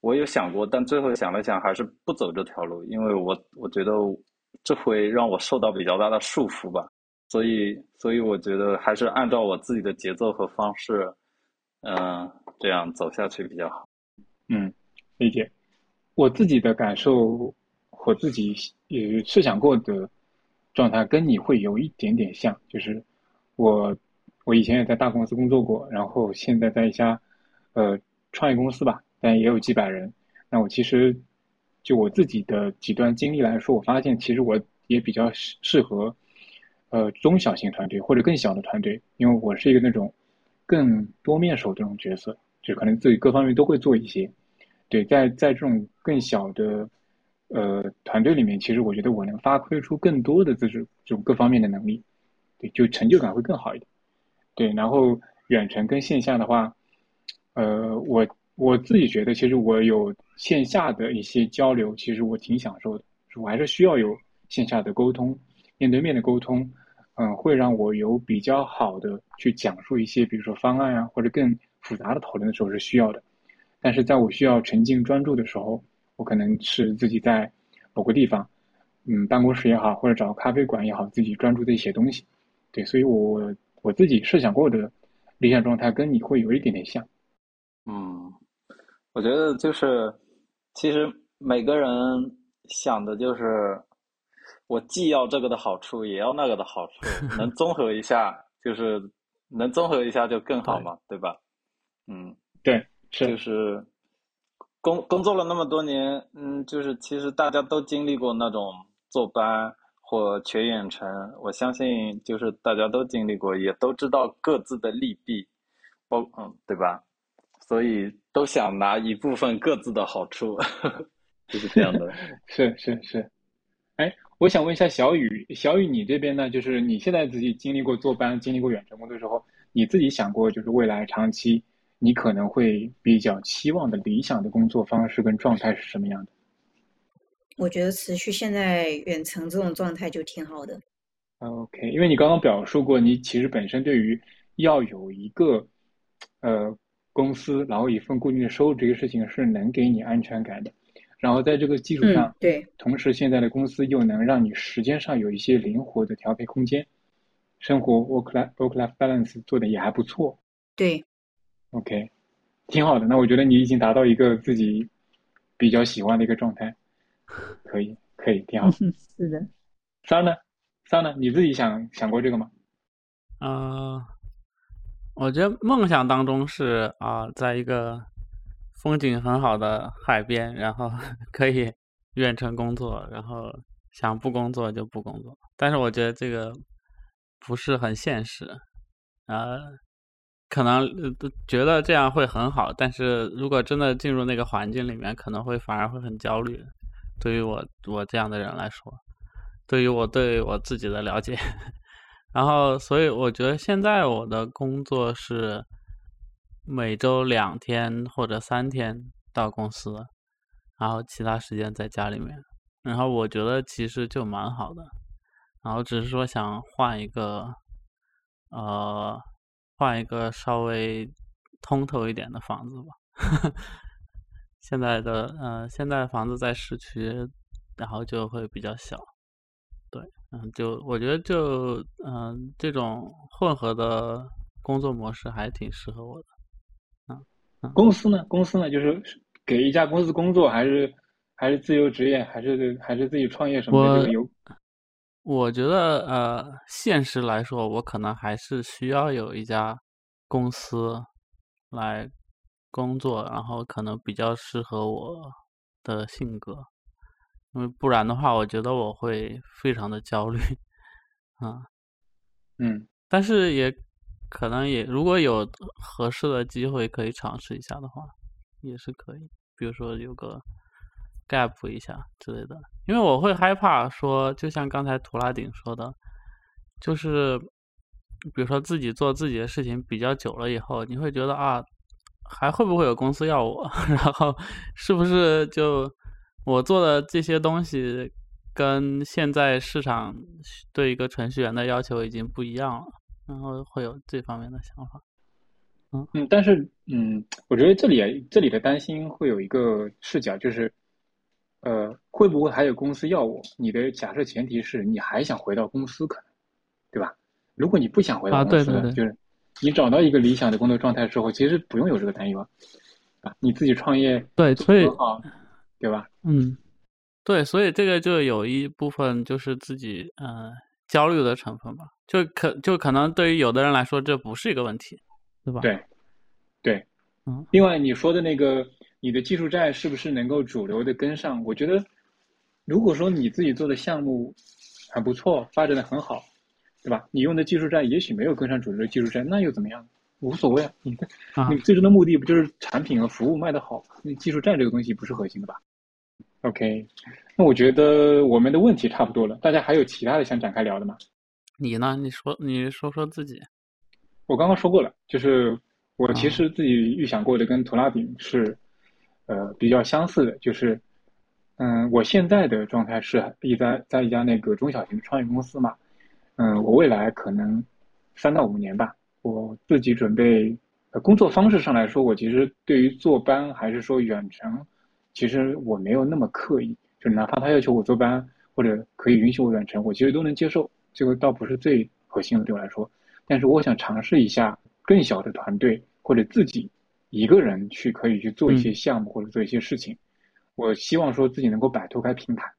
我有想过，但最后想了想，还是不走这条路，因为我我觉得这会让我受到比较大的束缚吧，所以所以我觉得还是按照我自己的节奏和方式，嗯，这样走下去比较好。嗯，理解。我自己的感受，我自己也设想过的状态，跟你会有一点点像，就是我。我以前也在大公司工作过，然后现在在一家，呃，创业公司吧，但也有几百人。那我其实就我自己的几段经历来说，我发现其实我也比较适适合，呃，中小型团队或者更小的团队，因为我是一个那种更多面手这种角色，就可能自己各方面都会做一些。对，在在这种更小的呃团队里面，其实我觉得我能发挥出更多的自己这种各方面的能力，对，就成就感会更好一点。对，然后远程跟线下的话，呃，我我自己觉得，其实我有线下的一些交流，其实我挺享受的。我还是需要有线下的沟通，面对面的沟通，嗯，会让我有比较好的去讲述一些，比如说方案啊，或者更复杂的讨论的时候是需要的。但是在我需要沉浸专注的时候，我可能是自己在某个地方，嗯，办公室也好，或者找个咖啡馆也好，自己专注的写东西。对，所以我我自己设想过的理想状态跟你会有一点点像。嗯，我觉得就是，其实每个人想的就是，我既要这个的好处，也要那个的好处，(laughs) 能综合一下，就是能综合一下就更好嘛，对吧？嗯，对。是就是工工作了那么多年，嗯，就是其实大家都经历过那种坐班或全远程，我相信就是大家都经历过，也都知道各自的利弊，包嗯，对吧？所以都想拿一部分各自的好处，就是这样的。(laughs) 是是是，哎，我想问一下小雨，小雨你这边呢？就是你现在自己经历过坐班、经历过远程工作之后，你自己想过就是未来长期？你可能会比较期望的理想的工作方式跟状态是什么样的？我觉得持续现在远程这种状态就挺好的。OK，因为你刚刚表述过，你其实本身对于要有一个呃公司，然后一份固定的收入这个事情是能给你安全感的。然后在这个基础上，对，同时现在的公司又能让你时间上有一些灵活的调配空间，生活 work life work life balance 做的也还不错。对。OK，挺好的。那我觉得你已经达到一个自己比较喜欢的一个状态，可以，可以，挺好。(laughs) 是的。三呢？三呢？你自己想想过这个吗？啊，我觉得梦想当中是啊，在一个风景很好的海边，然后 (laughs) 可以远程工作，然后想不工作就不工作。但是我觉得这个不是很现实啊。可能觉得这样会很好，但是如果真的进入那个环境里面，可能会反而会很焦虑。对于我我这样的人来说，对于我对我自己的了解，然后所以我觉得现在我的工作是每周两天或者三天到公司，然后其他时间在家里面。然后我觉得其实就蛮好的，然后只是说想换一个，呃。换一个稍微通透一点的房子吧。(laughs) 现在的呃，现在房子在市区，然后就会比较小。对，嗯，就我觉得就嗯，这种混合的工作模式还挺适合我的。嗯，公司呢？公司呢？就是给一家公司工作，还是还是自由职业，还是还是自己创业什么的？有。我觉得，呃，现实来说，我可能还是需要有一家公司来工作，然后可能比较适合我的性格，因为不然的话，我觉得我会非常的焦虑，啊，嗯，但是也可能也如果有合适的机会可以尝试一下的话，也是可以，比如说有个。gap 一下之类的，因为我会害怕说，就像刚才图拉顶说的，就是比如说自己做自己的事情比较久了以后，你会觉得啊，还会不会有公司要我？(laughs) 然后是不是就我做的这些东西跟现在市场对一个程序员的要求已经不一样了？然后会有这方面的想法。嗯嗯，但是嗯，我觉得这里这里的担心会有一个视角，就是。呃，会不会还有公司要我？你的假设前提是你还想回到公司，可能，对吧？如果你不想回到公司，就是你找到一个理想的工作状态之后，其实不用有这个担忧啊。你自己创业，对，所以对吧？嗯，对，所以这个就有一部分就是自己呃焦虑的成分吧。就可就可能对于有的人来说，这不是一个问题，对吧？对，对，嗯。另外你说的那个。你的技术债是不是能够主流的跟上？我觉得，如果说你自己做的项目很不错，发展的很好，对吧？你用的技术债也许没有跟上主流的技术债，那又怎么样？无所谓啊！你你最终的目的不就是产品和服务卖得好？那技术债这个东西不是核心的吧？OK，那我觉得我们的问题差不多了，大家还有其他的想展开聊的吗？你呢？你说，你说说自己。我刚刚说过了，就是我其实自己预想过的跟图拉饼是。呃，比较相似的就是，嗯，我现在的状态是一在在一家那个中小型的创业公司嘛，嗯，我未来可能三到五年吧，我自己准备，工作方式上来说，我其实对于坐班还是说远程，其实我没有那么刻意，就哪怕他要求我坐班或者可以允许我远程，我其实都能接受，这个倒不是最核心的对我来说，但是我想尝试一下更小的团队或者自己一个人去可以去做一些项目或者做一些事情。我希望说自己能够摆脱开平台，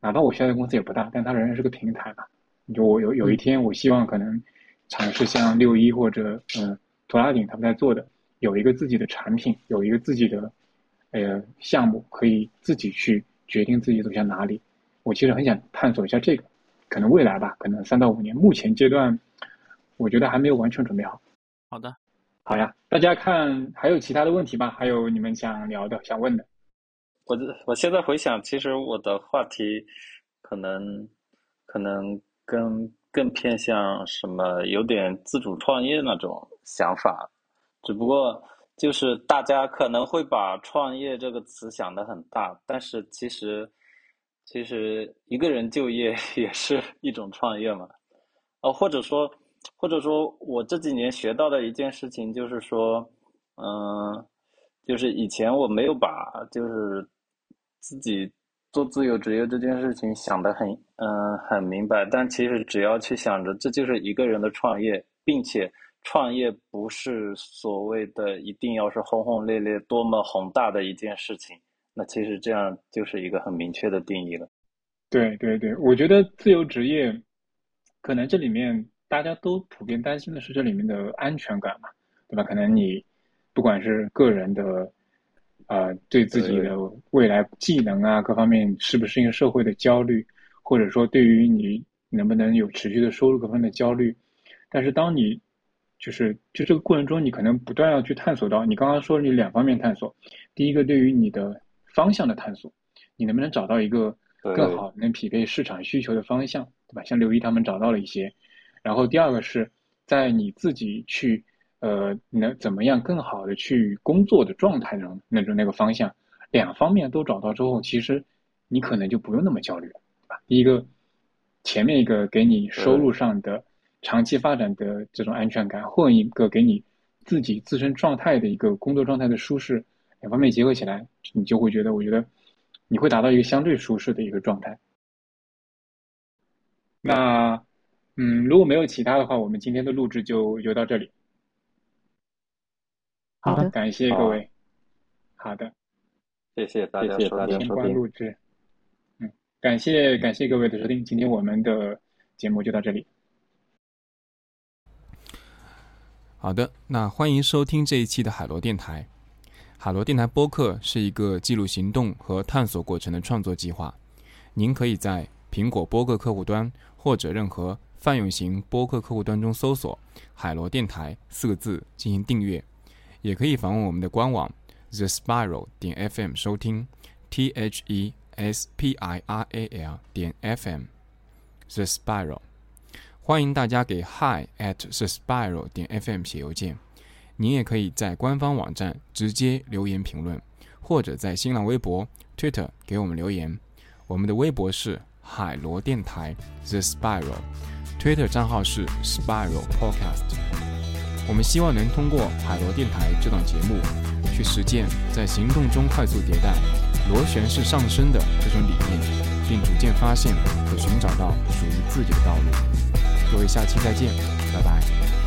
哪怕我现在公司也不大，但它仍然是个平台嘛。就我有有一天，我希望可能尝试像六一或者嗯图拉顶他们在做的，有一个自己的产品，有一个自己的呃项目，可以自己去决定自己走向哪里。我其实很想探索一下这个，可能未来吧，可能三到五年。目前阶段，我觉得还没有完全准备好。好的，好呀，大家看还有其他的问题吗？还有你们想聊的、想问的？我我现在回想，其实我的话题可能可能更更偏向什么，有点自主创业那种想法。只不过就是大家可能会把创业这个词想得很大，但是其实其实一个人就业 (laughs) 也是一种创业嘛。哦，或者说或者说我这几年学到的一件事情就是说，嗯。就是以前我没有把就是自己做自由职业这件事情想得很嗯很明白，但其实只要去想着这就是一个人的创业，并且创业不是所谓的一定要是轰轰烈烈多么宏大的一件事情，那其实这样就是一个很明确的定义了。对对对，我觉得自由职业可能这里面大家都普遍担心的是这里面的安全感嘛，对吧？可能你。不管是个人的，呃，对自己的未来技能啊，各方面适不适应社会的焦虑，或者说对于你能不能有持续的收入各方面的焦虑，但是当你就是就这个过程中，你可能不断要去探索到，你刚刚说你两方面探索，第一个对于你的方向的探索，你能不能找到一个更好能匹配市场需求的方向，对吧？像刘一他们找到了一些，然后第二个是在你自己去。呃，能怎么样更好的去工作的状态中，那种那个方向，两方面都找到之后，其实你可能就不用那么焦虑了，对吧？第一个，前面一个给你收入上的长期发展的这种安全感，或一个给你自己自身状态的一个工作状态的舒适，两方面结合起来，你就会觉得，我觉得你会达到一个相对舒适的一个状态。那，嗯，如果没有其他的话，我们今天的录制就就到这里。好的，感谢各位。好的，谢谢大家收听。录制。嗯，感谢感谢各位的收听，今天我们的节目就到这里。好的，那欢迎收听这一期的海螺电台。海螺电台播客是一个记录行动和探索过程的创作计划。您可以在苹果播客客户端或者任何泛用型播客客户端中搜索“海螺电台”四个字进行订阅。也可以访问我们的官网 the spiral 点 fm 收听 t h e s p i r a l 点 fm the spiral 欢迎大家给 hi at the spiral 点 fm 写邮件。您也可以在官方网站直接留言评论，或者在新浪微博、Twitter 给我们留言。我们的微博是海螺电台 the spiral，Twitter 账号是 spiral podcast。我们希望能通过海螺电台这档节目，去实践在行动中快速迭代、螺旋式上升的这种理念，并逐渐发现和寻找到属于自己的道路。各位，下期再见，拜拜。